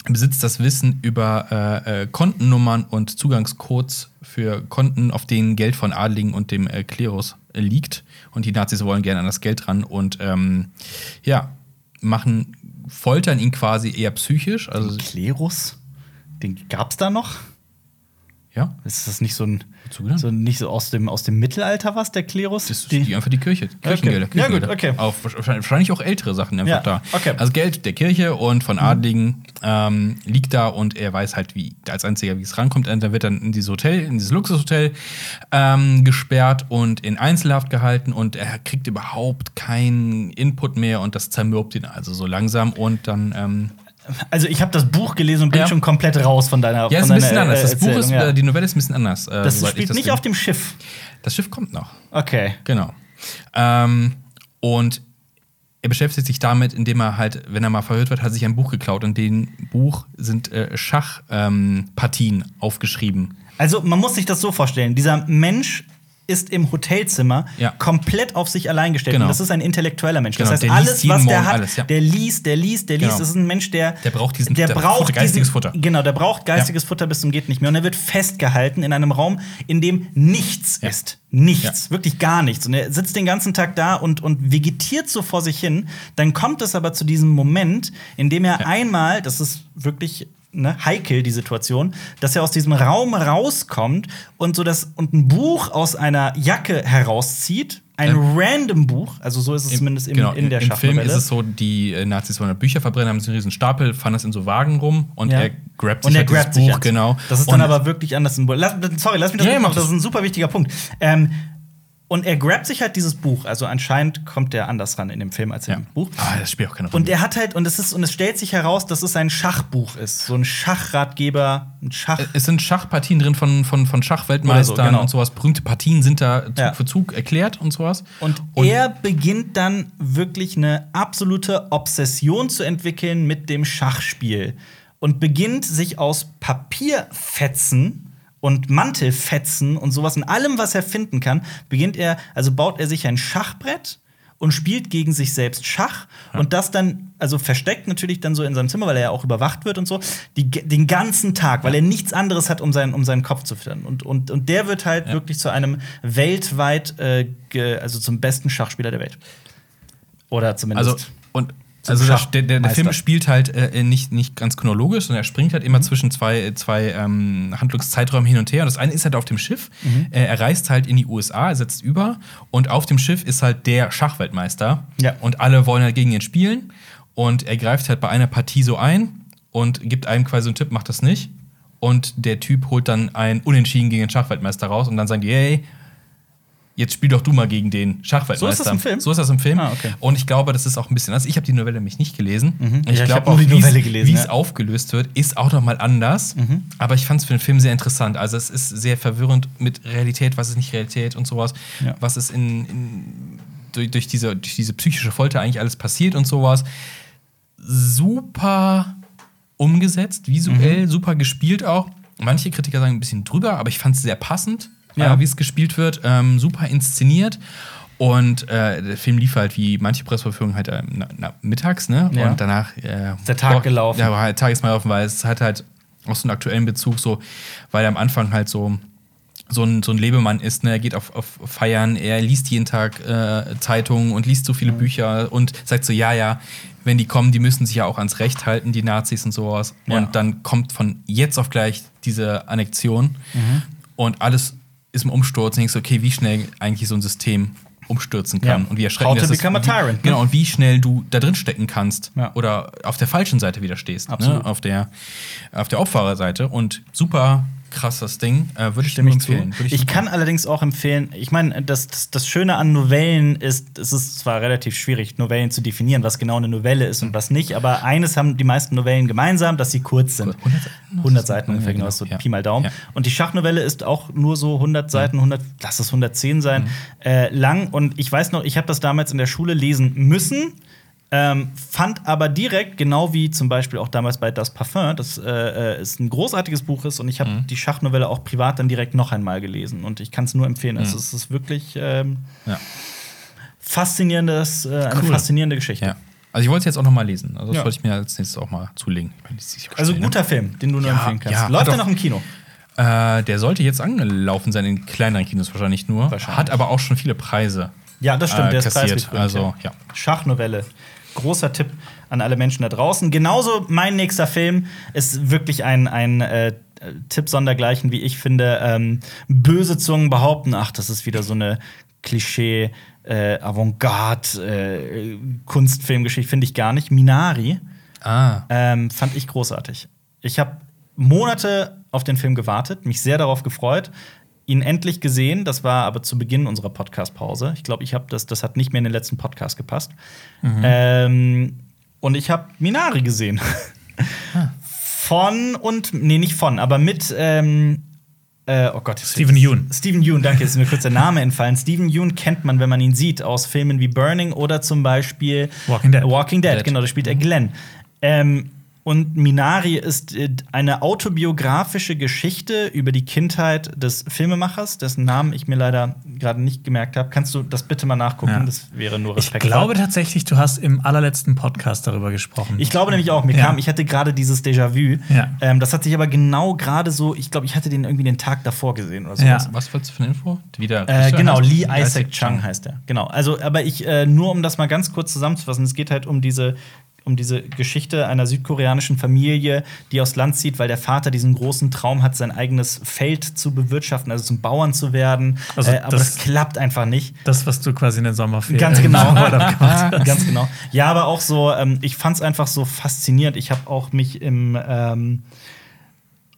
besitzt das Wissen über äh, äh, Kontennummern und Zugangscodes für Konten, auf denen Geld von Adligen und dem äh, Klerus äh, liegt. Und die Nazis wollen gerne an das Geld ran und ähm, ja, machen, foltern ihn quasi eher psychisch. Also Klerus? Den gab's da noch? ja, Ist das nicht so ein, Wozu denn? so nicht so aus dem, aus dem Mittelalter was, der Klerus? Das ist die, einfach die Kirche. Kirchengelder. Ja, gut, okay. Auch, wahrscheinlich auch ältere Sachen einfach Ja, da. okay. Mhm. Also Geld der Kirche und von Adligen ähm, liegt da und er weiß halt, wie als einziger, wie es rankommt. Und dann wird dann in dieses Hotel, in dieses Luxushotel ähm, gesperrt und in Einzelhaft gehalten und er kriegt überhaupt keinen Input mehr und das zermürbt ihn also so langsam und dann ähm, Also ich habe das Buch gelesen und bin Ja. schon komplett raus von deiner ja, ist von ein bisschen deiner, anders. äh, Das Buch ist, ja. äh, die Novelle ist ein bisschen anders. Äh, Das ich spielt das nicht Ding- auf dem Schiff. Das Schiff kommt noch. Okay. Genau. Ähm, und er beschäftigt sich damit, indem er halt, wenn er mal verhört wird, hat sich ein Buch geklaut. Und in dem Buch sind äh, Schachpartien ähm, aufgeschrieben. Also man muss sich das so vorstellen. Dieser Mensch ist im Hotelzimmer Ja. komplett auf sich allein gestellt. Genau. Und das ist ein intellektueller Mensch. Genau, das heißt, alles, was der hat, alles, ja. der liest, der liest, der liest. Genau. Das ist ein Mensch, der Der braucht diesen- der braucht Futter, geistiges diesen, Futter. Genau, der braucht geistiges Futter bis zum geht nicht mehr. Und er wird festgehalten in einem Raum, in dem nichts Ja. ist. Nichts, wirklich gar nichts. Und er sitzt den ganzen Tag da und, und vegetiert so vor sich hin. Dann kommt es aber zu diesem Moment, in dem er Ja. einmal, das ist wirklich ne, heikel, die Situation, dass er aus diesem Raum rauskommt und so das und ein Buch aus einer Jacke herauszieht. Ein Ähm, random Buch, also so ist es zumindest im, genau, in der Im Film ist es so, die äh, Nazis wollen Bücher verbrennen, haben so einen riesen Stapel, fahren das in so Wagen rum und Ja. er grabt und sich er halt grabt sich Buch, ans. genau. Das ist dann Und- aber wirklich anders. Lass, sorry, lass mich das Ja, machen. mach Das ist ein super wichtiger Punkt. Ähm, Und er grabt sich halt dieses Buch. Also anscheinend kommt er anders ran in dem Film als Ja. im Buch. Ah, das spielt auch keine Rolle. Und er hat halt, und es ist, und es stellt sich heraus, dass es ein Schachbuch ist. So ein Schachratgeber, ein Schach. es sind Schachpartien drin von, von, von Schachweltmeistern so, genau. und sowas. Berühmte Partien sind da Zug Ja. für Zug erklärt und sowas. Und, er beginnt dann wirklich eine absolute Obsession zu entwickeln mit dem Schachspiel. Und beginnt sich aus Papierfetzen und Mantelfetzen und sowas und allem, was er finden kann, beginnt er, also baut er sich ein Schachbrett und spielt gegen sich selbst Schach und das dann, also versteckt natürlich dann so in seinem Zimmer, weil er ja auch überwacht wird und so, die, den ganzen Tag, weil er nichts anderes hat, um seinen, um seinen Kopf zu füttern. Und, und, und der wird halt wirklich zu einem weltweit, äh, ge, also zum besten Schachspieler der Welt. Oder zumindest. Also, und also das, der, der, der. Film spielt halt äh, nicht, nicht ganz chronologisch, sondern er springt halt immer zwischen zwei, zwei ähm, Handlungszeiträumen hin und her. Und das eine ist halt auf dem Schiff. Äh, er reist halt in die USA, er setzt über. Und auf dem Schiff ist halt der Schachweltmeister. Ja. Und alle wollen halt gegen ihn spielen. Und er greift halt bei einer Partie so ein und gibt einem quasi so einen Tipp, macht das nicht. Und der Typ holt dann ein Unentschieden gegen den Schachweltmeister raus. Und dann sagen die, hey, jetzt spiel doch du mal gegen den Schachweltmeister. So ist das im Film? So ist das im Film. Ah, okay. Und ich glaube, das ist auch ein bisschen anders. Ich habe die Novelle nämlich nicht gelesen. Ja, Ich ich glaube auch, wie es- Novelle gelesen, wie es ja. aufgelöst wird, ist auch noch mal anders. Aber ich fand es für den Film sehr interessant. Also es ist sehr verwirrend mit Realität, was ist nicht Realität und sowas. Ja. Was ist in, in durch, durch, diese, durch diese psychische Folter eigentlich alles passiert und sowas. Super umgesetzt, Mhm. visuell, super gespielt auch. Manche Kritiker sagen ein bisschen drüber, aber ich fand es sehr passend, Ja. äh, wie es gespielt wird. Ähm, super inszeniert. Und äh, der Film lief halt wie manche Presseverführungen halt äh, na, na, mittags, ne? Ja. Und danach äh, Ist der Tag gelaufen. Ja, war halt Tagesmal gelaufen, weil es hat halt auch so einen aktuellen Bezug, so, weil er am Anfang halt so so ein, so ein Lebemann ist, ne? er geht auf, auf Feiern, er liest jeden Tag äh, Zeitungen und liest so viele Mhm. Bücher und sagt so, ja, ja, wenn die kommen, die müssen sich ja auch ans Recht halten, die Nazis und sowas. Ja. Und dann kommt von jetzt auf gleich diese Annexion Mhm. und alles ist im Umsturz. Und denkst du, okay, wie schnell eigentlich so ein System umstürzen kann Ja. und wie erschreckend How das ist. a tyrant, ne? Genau, und wie schnell du da drin stecken kannst Ja. oder auf der falschen Seite wieder stehst. Ne? Auf, der, auf der Opfererseite. Und super krasses Ding. Äh, Würde ich ich zu. empfehlen. Ich, super- kann allerdings auch empfehlen, ich meine, das, das, das Schöne an Novellen ist, es ist zwar relativ schwierig, Novellen zu definieren, was genau eine Novelle ist und was nicht, aber eines haben die meisten Novellen gemeinsam, dass sie kurz sind. 100 Seiten? 100 Seiten ungefähr, genau, genau, so ja. Pi mal Daumen. Ja. Und die Schachnovelle ist auch nur so 100 Seiten, 100, lass es 110 sein, äh, lang. Und ich weiß noch, ich habe das damals in der Schule lesen müssen. Ähm, fand aber direkt, genau wie zum Beispiel auch damals bei Das Parfum, das äh, äh, ist ein großartiges Buch ist und ich habe die Schachnovelle auch privat dann direkt noch einmal gelesen und ich kann es nur empfehlen. Also es ist wirklich ähm, Ja. faszinierendes, äh, eine Cool. faszinierende Geschichte. ja. Also ich wollte es jetzt auch noch mal lesen. Also das Ja. wollte ich mir als nächstes auch mal zulegen. Ich sich auch Also schnell, ne? guter Film, den du nur Ja, empfehlen kannst. ja, Läuft er noch im Kino? Äh, der sollte jetzt angelaufen sein in kleineren Kinos wahrscheinlich nur. Wahrscheinlich. Hat aber auch schon viele Preise Ja, das stimmt, äh, der ist kassiert. preisgekrönt, Also ja. Schachnovelle. Großer Tipp an alle Menschen da draußen. Genauso mein nächster Film ist wirklich ein, ein äh, Tipp sondergleichen, wie ich finde. Ähm, böse Zungen behaupten, ach, das ist wieder so eine Klischee, äh, Avantgarde, äh, Kunstfilmgeschichte, finde ich gar nicht. Minari Ah. ähm, fand ich großartig. Ich habe Monate auf den Film gewartet, mich sehr darauf gefreut, ihn endlich gesehen. Das war aber zu Beginn unserer Podcast-Pause. Ich glaube, ich habe das, das hat nicht mehr in den letzten Podcast gepasst. Ähm, und ich habe Minari gesehen. Von und nee, nicht von, aber mit ähm, äh, oh Gott, Stephen Yeun. Stephen Yeun, danke, jetzt ist mir kurz der Name entfallen. Stephen Yeun kennt man, wenn man ihn sieht, aus Filmen wie Burning oder zum Beispiel Walking Dead. Walking Dead, Dead. genau, da spielt er Glenn. Ähm, und Minari ist äh, eine autobiografische Geschichte über die Kindheit des Filmemachers, dessen Namen ich mir leider gerade nicht gemerkt habe. Kannst du das bitte mal nachgucken? Ja. Das wäre nur Ich respektvoll. glaube tatsächlich, du hast im allerletzten Podcast darüber gesprochen. Ich glaube nämlich auch, mir Ja. kam, ich hatte gerade dieses Déjà-vu. Ja. Ähm, das hat sich aber genau gerade so, ich glaube, ich hatte den irgendwie den Tag davor gesehen oder Ja. sowas. Was wolltest du für eine Info? Wie der Äh, genau, heißt? Lee Isaac Chung heißt er. Genau. Also, aber ich, äh, nur um das mal ganz kurz zusammenzufassen, es geht halt um diese, um diese Geschichte einer südkoreanischen Familie, die aufs Land zieht, weil der Vater diesen großen Traum hat, sein eigenes Feld zu bewirtschaften, also zum Bauern zu werden. Also äh, aber das, das- klappt einfach nicht. das, was du quasi in den Sommerferien Ganz genau. Ganz genau. Ja, aber auch so, ähm, ich fand es einfach so faszinierend. Ich habe auch mich im ähm,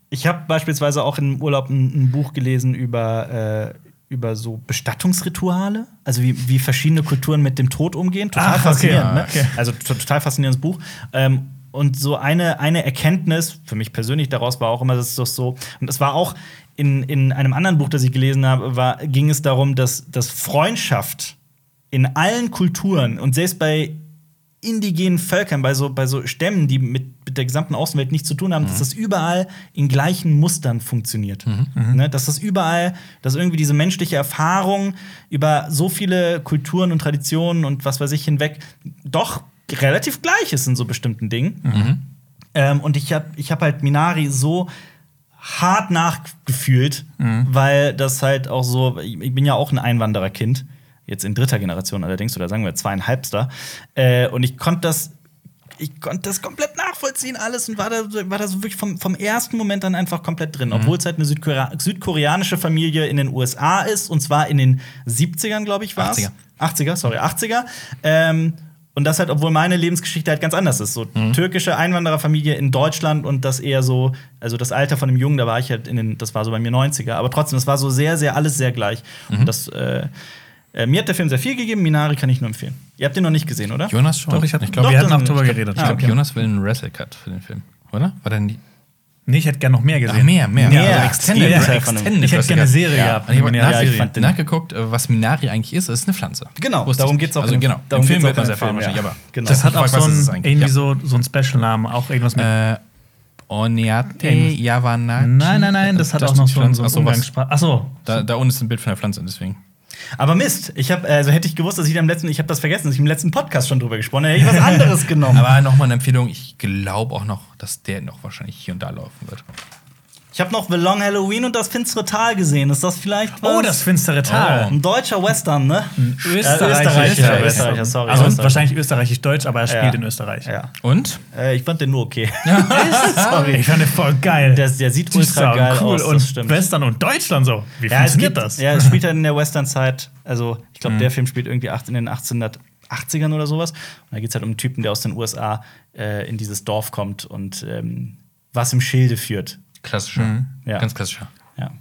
ich habe beispielsweise auch im Urlaub ein, ein Buch gelesen über, äh, über so Bestattungsrituale, also wie, wie verschiedene Kulturen mit dem Tod umgehen. Total Ach, okay, faszinierend, ja, ne? okay. Also to- total faszinierendes Buch. Ähm, und so eine, eine Erkenntnis für mich persönlich daraus war auch immer, dass das so, und es war auch in, in einem anderen Buch, das ich gelesen habe, war, ging es darum, dass, dass Freundschaft in allen Kulturen und selbst bei indigenen Völkern, bei so, bei so Stämmen, die mit, mit der gesamten Außenwelt nichts zu tun haben, dass das überall in gleichen Mustern funktioniert. Ne? Dass das überall, dass irgendwie diese menschliche Erfahrung über so viele Kulturen und Traditionen und was weiß ich hinweg doch relativ gleich ist in so bestimmten Dingen. Ähm, und ich habe ich hab halt Minari so hart nachgefühlt, weil das halt auch so, ich bin ja auch ein Einwandererkind, jetzt in dritter Generation allerdings, oder sagen wir zweieinhalbster. Äh, und ich konnte das, ich konnte das komplett nachvollziehen, alles, und war da, war da so wirklich vom, vom ersten Moment dann einfach komplett drin. Obwohl es halt eine Südkorea südkoreanische Familie in den USA ist, und zwar in den 70ern, glaube ich, war es. 80er. 80er, sorry, 80er. Ähm, und das halt, obwohl meine Lebensgeschichte halt ganz anders ist. So türkische Einwandererfamilie in Deutschland und das eher so, also das Alter von dem Jungen, da war ich halt in den, das war so bei mir 90er. Aber trotzdem, es war so sehr, sehr, alles sehr gleich. Und das, äh, äh, mir hat der Film sehr viel gegeben, Minari kann ich nur empfehlen. Ihr habt den noch nicht gesehen, oder? Jonas schon. Doch, ich ich glaube, wir hatten auch drüber ich geredet. ich Ah, glaub, okay. Jonas will einen Wrestle-Cut für den Film, oder? War denn die Nee, ich hätte gerne noch mehr gesehen. Ach, mehr, mehr. Mehr. Also Extended, Ja, Extended Ich hätte gerne eine Serie Ja. gehabt. Ich habe Ja, nach, ich nachgeguckt, äh, was Minari eigentlich ist. Es ist eine Pflanze. Genau, Wusste darum ich geht's auch nicht. Also genau. darum Im Film wird man dem Film, wahrscheinlich, ja. aber Genau. Das hat Ich auch so ein, es irgendwie Ja. so, so ein Special-Namen, auch irgendwas mit. Äh, Oniate. Yavanaki. nein, nein, nein, das hat auch noch so, ein- so Achso, einen was? Umgangssprache. Achso, Da, da unten ist ein Bild von der Pflanze, deswegen. Aber Mist, ich habe, also hätte ich gewusst, dass ich da im letzten, ich habe das vergessen, dass ich im letzten Podcast schon drüber gesprochen habe, hätte ich was anderes genommen. Aber nochmal eine Empfehlung. Ich glaube auch noch, dass der noch wahrscheinlich hier und da laufen wird. Ich habe noch The Long Halloween und das finstere Tal gesehen. Ist das vielleicht was? oh, das finstere Tal. Ein deutscher Western, ne? Österreichischer, Österreichischer, Western. Österreicher, sorry. Also Österreicher. wahrscheinlich österreichisch-deutsch, aber er spielt Ja. in Österreich. Ja. Und? Äh, ich fand den nur okay. Sorry. Ich fand den voll geil. Der, der sieht Die ultra geil cool aus, und das stimmt. Western und Deutschland so. Wie Ja, es funktioniert gibt, das? Ja, es spielt halt in der Western-Zeit. Also, ich glaube, der Film spielt irgendwie in den 1880ern oder sowas. Und da geht es halt um einen Typen, der aus den USA äh, in dieses Dorf kommt und ähm, was im Schilde führt. Klassischer. Ja. Ganz klassischer. Ja.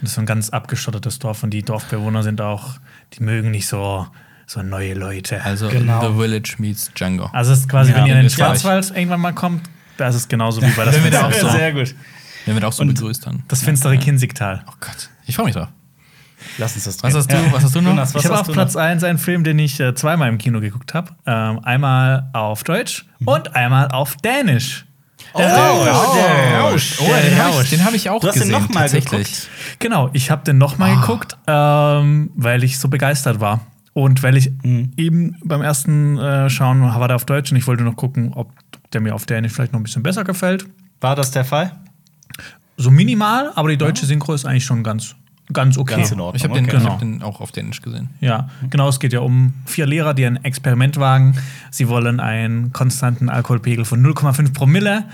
Das ist so ein ganz abgeschottetes Dorf und die Dorfbewohner sind auch, die mögen nicht so, so neue Leute. Also Genau. The Village meets Django. Also es ist quasi, Ja, wenn ihr in den. Schwarzwald irgendwann mal kommt, da ist es genauso wie bei das Wenn wir da finstere auch so-. Sehr gut. Der wird auch so Und- begrüßt dann. Das finstere Kinzigtal. Oh Gott. Ich freue mich drauf. Lass uns das Was drehen. hast du- was hast du noch? Jonas, was Ich habe auf Platz noch? 1 einen Film, den ich äh, zweimal im Kino geguckt habe. Ähm, einmal auf Deutsch und einmal auf Dänisch. Der Oh, Rausch. der Rausch. Oh, Der den habe Rausch. ich, den hab ich auch Du hast den gesehen. noch mal tatsächlich. geguckt? Genau, ich habe den nochmal Ah. geguckt, ähm, weil ich so begeistert war. Und weil ich Mhm. eben beim ersten äh, Schauen war der auf Deutsch und ich wollte noch gucken, ob der mir auf Dänisch vielleicht noch ein bisschen besser gefällt. War das der Fall? So minimal, aber die deutsche Synchro ist eigentlich schon ganz, ganz okay. Ganz in Ordnung. Ich habe den, Okay. Genau. hab den auch auf Dänisch gesehen. Ja, genau. Es geht ja um vier Lehrer, die ein Experiment wagen. Sie wollen einen konstanten Alkoholpegel von 0,5 Promille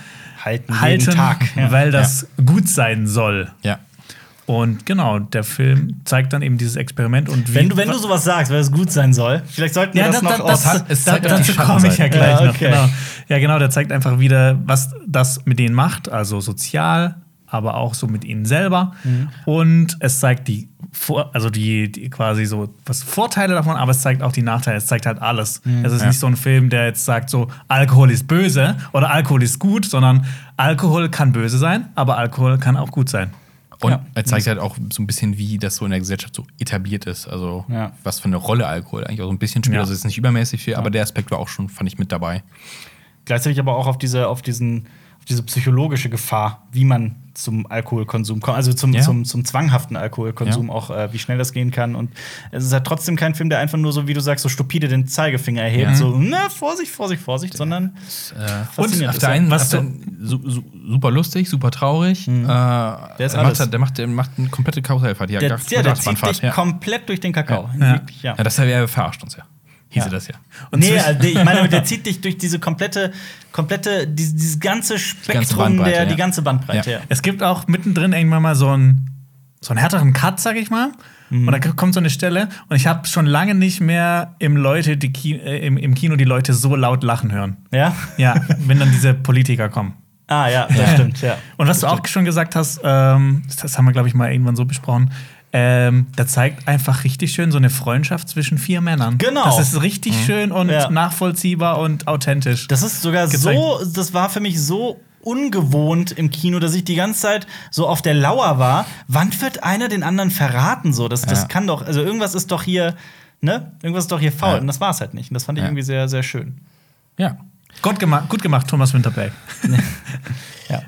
Halten, halten, jeden Tag. Ja. weil das gut sein soll. Ja. Und genau, der Film zeigt dann eben dieses Experiment und wie. Wenn du, wenn du sowas sagst, weil es gut sein soll, vielleicht sollten wir ja, das, das, noch das, aus. das, es zeigt dazu komme ich ja gleich Ja, noch. okay. Genau. Ja, genau, der zeigt einfach wieder, was das mit denen macht, also sozial, aber auch so mit ihnen selber. Mhm. Und es zeigt die, Vor also die, die quasi so was Vorteile davon, aber es zeigt auch die Nachteile. Es zeigt halt alles. Mhm. Es ist nicht so ein Film, der jetzt sagt, so Alkohol ist böse oder Alkohol ist gut, sondern Alkohol kann böse sein, aber Alkohol kann auch gut sein. Und Ja. er zeigt halt auch so ein bisschen, wie das so in der Gesellschaft so etabliert ist. Also, Ja. was für eine Rolle Alkohol eigentlich auch so ein bisschen spielt. Ja. Also, es ist nicht übermäßig viel, aber der Aspekt war auch schon, fand ich, mit dabei. Gleichzeitig aber auch auf diese, auf diesen, auf diese psychologische Gefahr, wie man zum Alkoholkonsum kommt, also zum, Ja. zum, zum zwanghaften Alkoholkonsum Ja. auch, äh, wie schnell das gehen kann. Und es ist halt trotzdem kein Film, der einfach nur so, wie du sagst, so stupide den Zeigefinger erhebt, Ja. so, na, Vorsicht, Vorsicht, Vorsicht, sondern Und faszinierend auf der er. einen, Was der, su, su, super lustig, super traurig. Mhm. Äh, der, ist macht, alles. halt- der, macht, der macht eine komplette Karussellfahrt. Ja, der, ja, der zieht dich ja. komplett durch den Kakao. Ja. Das er verarscht uns ja. Hieße Ja. das ja. Und nee, also ich meine, der zieht dich durch diese komplette, komplette, dieses, dieses ganze Spektrum, Bandbreite, der, ja. die ganze Bandbreite. Ja. Es gibt auch mittendrin irgendwann mal so einen, so einen härteren Cut, sag ich mal. Und da kommt so eine Stelle und ich habe schon lange nicht mehr im, Leute, die Ki äh, im, im Kino die Leute so laut lachen hören. Ja? Ja, wenn dann diese Politiker kommen. Ah, ja, das stimmt, ja. Und was du auch schon gesagt hast, ähm, das haben wir, glaube ich, mal irgendwann so besprochen. Ähm, der zeigt einfach richtig schön so eine Freundschaft zwischen vier Männern. Genau. Das ist richtig schön und Ja. nachvollziehbar und authentisch. Das ist sogar Gezeigt. so, das war für mich so ungewohnt im Kino, dass ich die ganze Zeit so auf der Lauer war. Wann wird einer den anderen verraten? So, das, das Ja. kann doch, also irgendwas ist doch hier, ne? Irgendwas ist doch hier faul. Ja. Und das war es halt nicht. Und das fand ich Ja. irgendwie sehr, sehr schön. Ja. Gut gemacht, gut gemacht Thomas Winterberg.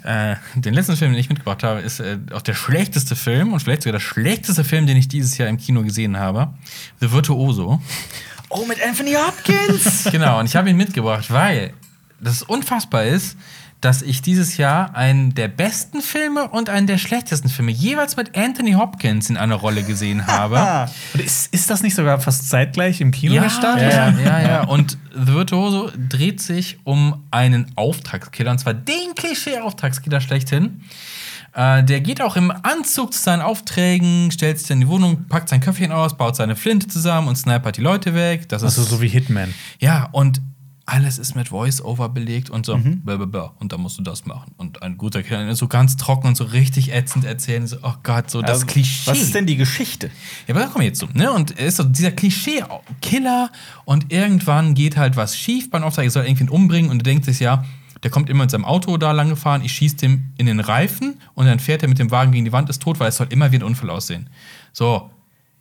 Äh, den letzten Film, den ich mitgebracht habe, ist äh, auch der schlechteste Film und vielleicht sogar der schlechteste Film, den ich dieses Jahr im Kino gesehen habe. The Virtuoso. Oh, mit Anthony Hopkins! genau, und ich habe ihn mitgebracht, weil das unfassbar ist, dass ich dieses Jahr einen der besten Filme und einen der schlechtesten Filme jeweils mit Anthony Hopkins in einer Rolle gesehen habe. ist, ist das nicht sogar fast zeitgleich im Kino Ja, gestartet? ja, ja, ja. Und The Virtuoso dreht sich um einen Auftragskiller, und zwar den Klischee-Auftragskiller schlechthin. Äh, der geht auch im Anzug zu seinen Aufträgen, stellt sich in die Wohnung, packt sein Köpfchen aus, baut seine Flinte zusammen und snipert die Leute weg. Das Also ist so wie Hitman. ja, und alles ist mit Voice-Over belegt und so, blablabla. und da musst du das machen. Und ein guter Killer, so ganz trocken und so richtig ätzend erzählen, so, oh Gott, so das ähm, Klischee. Was ist denn die Geschichte? Ja, aber da kommen wir jetzt zu. Ne? Und er ist so dieser Klischee-Killer und irgendwann geht halt was schief beim Auftrag, er soll irgendwen umbringen und er denkt sich, ja, der kommt immer mit seinem Auto da lang gefahren, ich schieße dem in den Reifen und dann fährt er mit dem Wagen gegen die Wand, ist tot, weil es soll immer wie ein Unfall aussehen. So,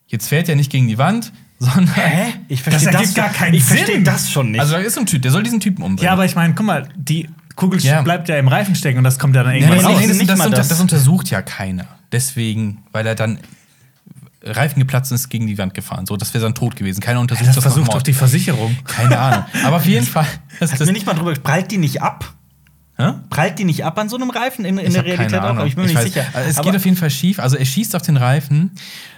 jetzt fährt er nicht gegen die Wand, sondern. Hä? Ich Das ergibt gar keinen ich Sinn. verstehe das schon nicht. Also da ist ein Typ, der soll diesen Typen umbringen. Ja, aber ich meine, guck mal, die Kugel Ja. bleibt ja im Reifen stecken und das kommt ja dann irgendwann nee, raus. nee, das, das, unter, das. das untersucht ja keiner. Deswegen, weil er dann Reifen geplatzt und ist gegen die Wand gefahren. So, das wäre sein Tod gewesen. Keiner untersucht Das das versucht doch die Versicherung. Keine Ahnung. Aber auf jeden Fall. Das, Hast das, mir nicht mal drüber prallt die nicht ab? Hä? Prallt die nicht ab an so einem Reifen in, in Ich der Realität auch? Aber ich bin mir Ich nicht weiß- sicher. Also es Aber- geht auf jeden Fall schief. Also er schießt auf den Reifen,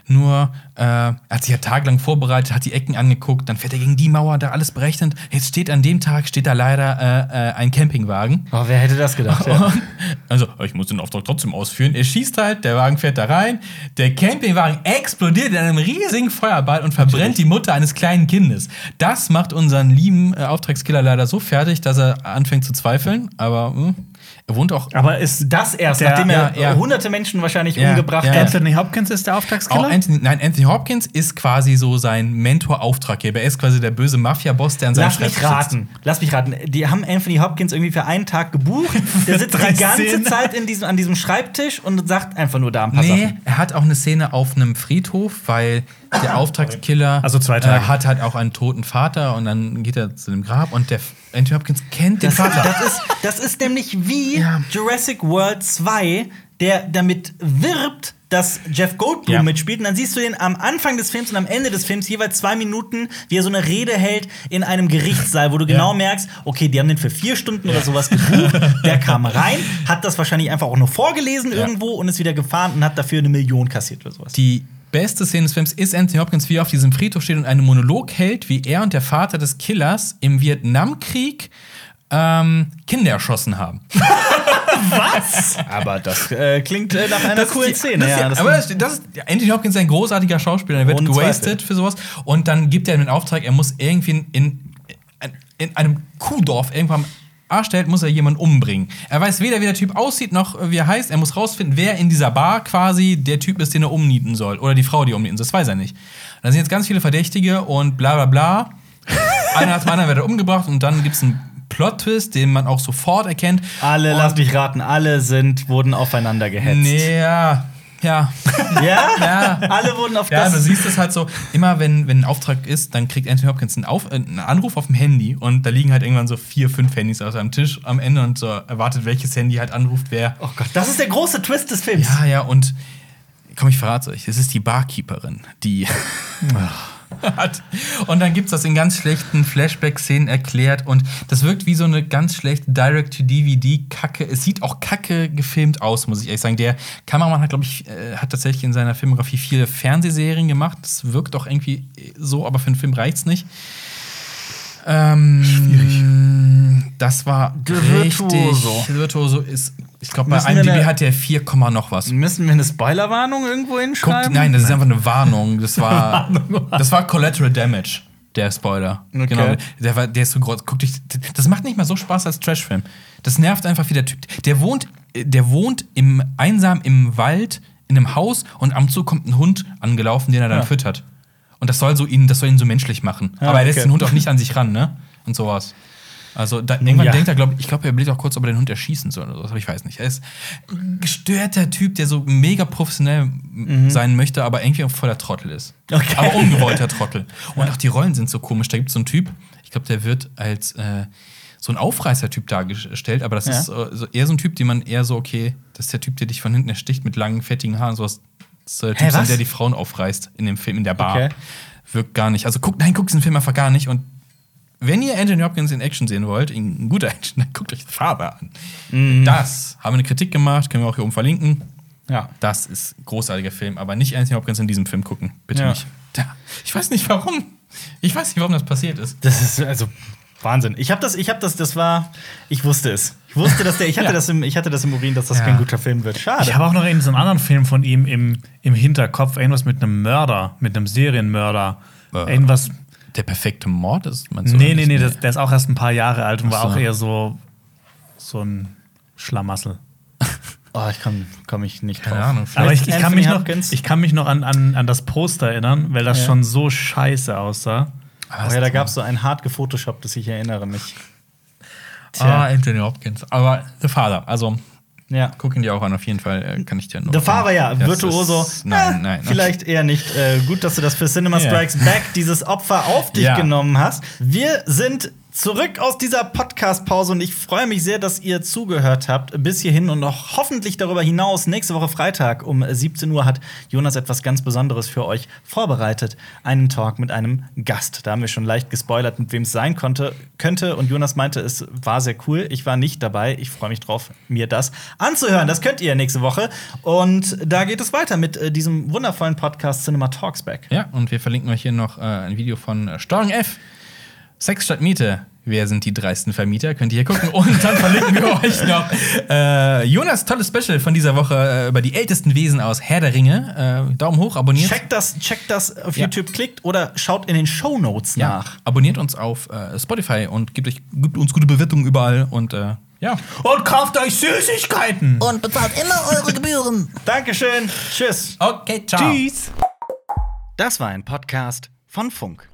nur äh, er hat sich ja tagelang vorbereitet, hat die Ecken angeguckt, dann fährt er gegen die Mauer, da alles berechnet. Jetzt steht an dem Tag steht da leider äh, äh, ein Campingwagen. Oh, wer hätte das gedacht? Ja. Also, ich muss den Auftrag trotzdem ausführen. Er schießt halt, der Wagen fährt da rein, der Campingwagen explodiert in einem riesigen Feuerball und verbrennt die Mutter eines kleinen Kindes. Das macht unseren lieben äh, Auftragskiller leider so fertig, dass er anfängt zu zweifeln. Aber hm, er wohnt auch. Aber ist Das erst, Der- nachdem er ja, ja. hunderte Menschen wahrscheinlich Ja, umgebracht ja. hat. Anthony Hopkins ist der Auch Auftragskiller? Anthony, nein, Anthony Hopkins ist quasi so sein Mentor-Auftraggeber. Er ist quasi der böse Mafia-Boss, der an seinem Lass mich Schreibtisch sitzt. raten. Lass mich raten. Die haben Anthony Hopkins irgendwie für einen Tag gebucht. Der sitzt die ganze Szenen. Zeit in diesem, an diesem Schreibtisch und sagt einfach nur da ein paar Nee, Sachen. er hat auch eine Szene auf einem Friedhof, weil der Auftragskiller Also zwei Tage. Äh, hat halt auch einen toten Vater und dann geht er zu dem Grab und der Anthony Hopkins kennt den Das, Vater. das, ist, das ist nämlich wie Ja. Jurassic World 2, der damit wirbt, dass Jeff Goldblum Ja. mitspielt. Und dann siehst du den am Anfang des Films und am Ende des Films jeweils zwei Minuten, wie er so eine Rede hält in einem Gerichtssaal, wo du genau merkst, okay, die haben den für vier Stunden oder sowas gebucht. der kam rein, hat das wahrscheinlich einfach auch nur vorgelesen irgendwo und ist wieder gefahren und hat dafür eine Million kassiert oder sowas. Die beste Szene des Films ist Anthony Hopkins, wie er auf diesem Friedhof steht und einen Monolog hält, wie er und der Vater des Killers im Vietnamkrieg ähm, Kinder erschossen haben. Aber das äh, klingt äh, nach einer Das coolen die- Szene. Das ja, ja, das aber das, das ist, Anthony Hopkins ist ein großartiger Schauspieler. Er wird gewastet für sowas. Und dann gibt er ihm den Auftrag, er muss irgendwie in, in, in einem Kuhdorf irgendwann stellt, muss er jemanden umbringen. Er weiß weder, wie der Typ aussieht, noch wie er heißt. Er muss rausfinden, wer in dieser Bar quasi der Typ ist, den er umnieten soll. Oder die Frau, die umnieten soll. Das weiß er nicht. Da sind jetzt ganz viele Verdächtige und bla bla bla. Einer nach dem anderen wird er umgebracht und dann gibt es einen Plot-Twist, den man auch sofort erkennt. alle, und, lass mich raten, alle sind, wurden aufeinander gehetzt. Nee, ja. Ja. Ja? Ja. Alle wurden auf Ja, das. du siehst es halt so, immer wenn, wenn ein Auftrag ist, dann kriegt Anthony Hopkins einen, auf, äh, einen Anruf auf dem Handy und da liegen halt irgendwann so vier, fünf Handys auf seinem Tisch am Ende und so erwartet, welches Handy halt anruft, wer. oh Gott, das ist der große Twist des Films. Ja, ja, und komm, ich verrate euch, es ist die Barkeeperin, die hat. Und dann gibt's das in ganz schlechten Flashback-Szenen erklärt und das wirkt wie so eine ganz schlechte Direct-to-DVD-Kacke. Es sieht auch kacke gefilmt aus, muss ich ehrlich sagen. Der Kameramann hat, glaube ich, äh, hat tatsächlich in seiner Filmografie viele Fernsehserien gemacht. Das wirkt auch irgendwie so, aber für einen Film reicht's nicht. Ähm, Schwierig. Das war richtig. Virtuoso. Virtuoso ist, ich glaube, bei Müssen wir IMDb eine- hat der 4, Komma noch was. Müssen wir eine Spoilerwarnung irgendwo Guckt, hinschreiben? nein, das ist einfach eine Warnung. Das war, das war Collateral Damage, der Spoiler. Okay. Genau. Der, war, der ist so groß. Guck dich, das macht nicht mal so Spaß als Trashfilm. Das nervt einfach wie der Typ. Der wohnt, der wohnt im, einsam im Wald, in einem Haus und am Zug kommt ein Hund angelaufen, den er dann Ja. füttert. Und das soll so ihn, das soll ihn so menschlich machen. Ja, Aber er lässt okay. den Hund auch nicht an sich ran, ne? Und sowas. Also da, irgendwann Ja. denkt er, glaube ich, glaube, er überlegt auch kurz, ob er den Hund erschießen soll oder so, aber ich weiß nicht. Er ist ein gestörter Typ, der so mega professionell m- sein möchte, aber irgendwie auch voller Trottel ist. Mhm. Okay. Aber ungewollter Trottel. Und auch die Rollen sind so komisch. Da gibt es so einen Typ, ich glaube, der wird als äh, so ein Aufreißer-Typ dargestellt, aber das Ja. ist äh, so eher so ein Typ, den man eher so, okay, das ist der Typ, der dich von hinten ersticht mit langen, fettigen Haaren, sowas. Das ist der Typ, Hä, sein, der die Frauen aufreißt in dem Film, in der Bar. Okay. Wirkt gar nicht. Also guckt, nein, guckt diesen Film einfach gar nicht. Und wenn ihr Anthony Hopkins in Action sehen wollt, in guter Action, dann guckt euch The Father an. Mhm. Das haben wir eine Kritik gemacht, können wir auch hier oben verlinken. Ja. Das ist ein großartiger Film, aber nicht Anthony Hopkins in diesem Film gucken. Bitte Ja. nicht. Ja. Ich weiß nicht warum. Ich weiß nicht, warum das passiert ist. Das ist also Wahnsinn. Ich habe das, ich habe das, das war, ich wusste es. Ich wusste, dass der, ich hatte Ja. das im, ich hatte das im Urin, dass das Ja. kein guter Film wird. Schade. Ich habe auch noch einen, so einen anderen Film von ihm im, im Hinterkopf. Irgendwas mit einem Mörder, mit einem Serienmörder. Äh. Irgendwas. Der perfekte Mord ist man so. Nee, nee, nee, das, der ist auch erst ein paar Jahre alt und war so. auch eher so, so ein Schlamassel. oh, ich komme komm ich nicht drauf. Keine Ahnung. Aber ich, Vielleicht ich, kann mich noch, ich kann mich noch an, an, an das Poster erinnern, weil das Ja. schon so scheiße aussah. Oh, ja, da gab es so ein hart gefotoshopptes, ich erinnere mich. Ah, Anthony Hopkins. Aber The Father, also Ja. guck ihn dir auch an, auf jeden Fall äh, kann ich dir nur. The Father, ja, Das Virtuoso. ist- Nein, Ah, nein. Vielleicht eher nicht. Äh, gut, dass du das für Cinema. Strikes Back, dieses Opfer auf dich Ja. genommen hast. Wir sind zurück aus dieser Podcast-Pause und ich freue mich sehr, dass ihr zugehört habt bis hierhin und noch hoffentlich darüber hinaus. Nächste Woche Freitag um 17 Uhr hat Jonas etwas ganz Besonderes für euch vorbereitet. Einen Talk mit einem Gast. Da haben wir schon leicht gespoilert, mit wem es sein konnte, könnte. Und Jonas meinte, es war sehr cool. Ich war nicht dabei. Ich freue mich drauf, mir das anzuhören. Das könnt ihr nächste Woche. Und da geht es weiter mit äh, diesem wundervollen Podcast Cinema Talks Back. Ja, und wir verlinken euch hier noch äh, ein Video von äh, Steuerung F. Sex statt Miete. Wer sind die dreisten Vermieter? Könnt ihr hier gucken. Und dann verlinken wir euch noch äh, Jonas tolles Special von dieser Woche äh, über die ältesten Wesen aus Herr der Ringe. Äh, Daumen hoch, abonniert. Checkt das, checkt das auf Ja. YouTube, klickt oder schaut in den Show Notes ja, nach. abonniert uns auf äh, Spotify und gebt, euch, gebt uns gute Bewertungen überall. Und äh, ja. Und kauft euch Süßigkeiten! Und bezahlt immer eure Gebühren. Dankeschön. Tschüss. Okay, ciao. Tschüss! Das war ein Podcast von Funk.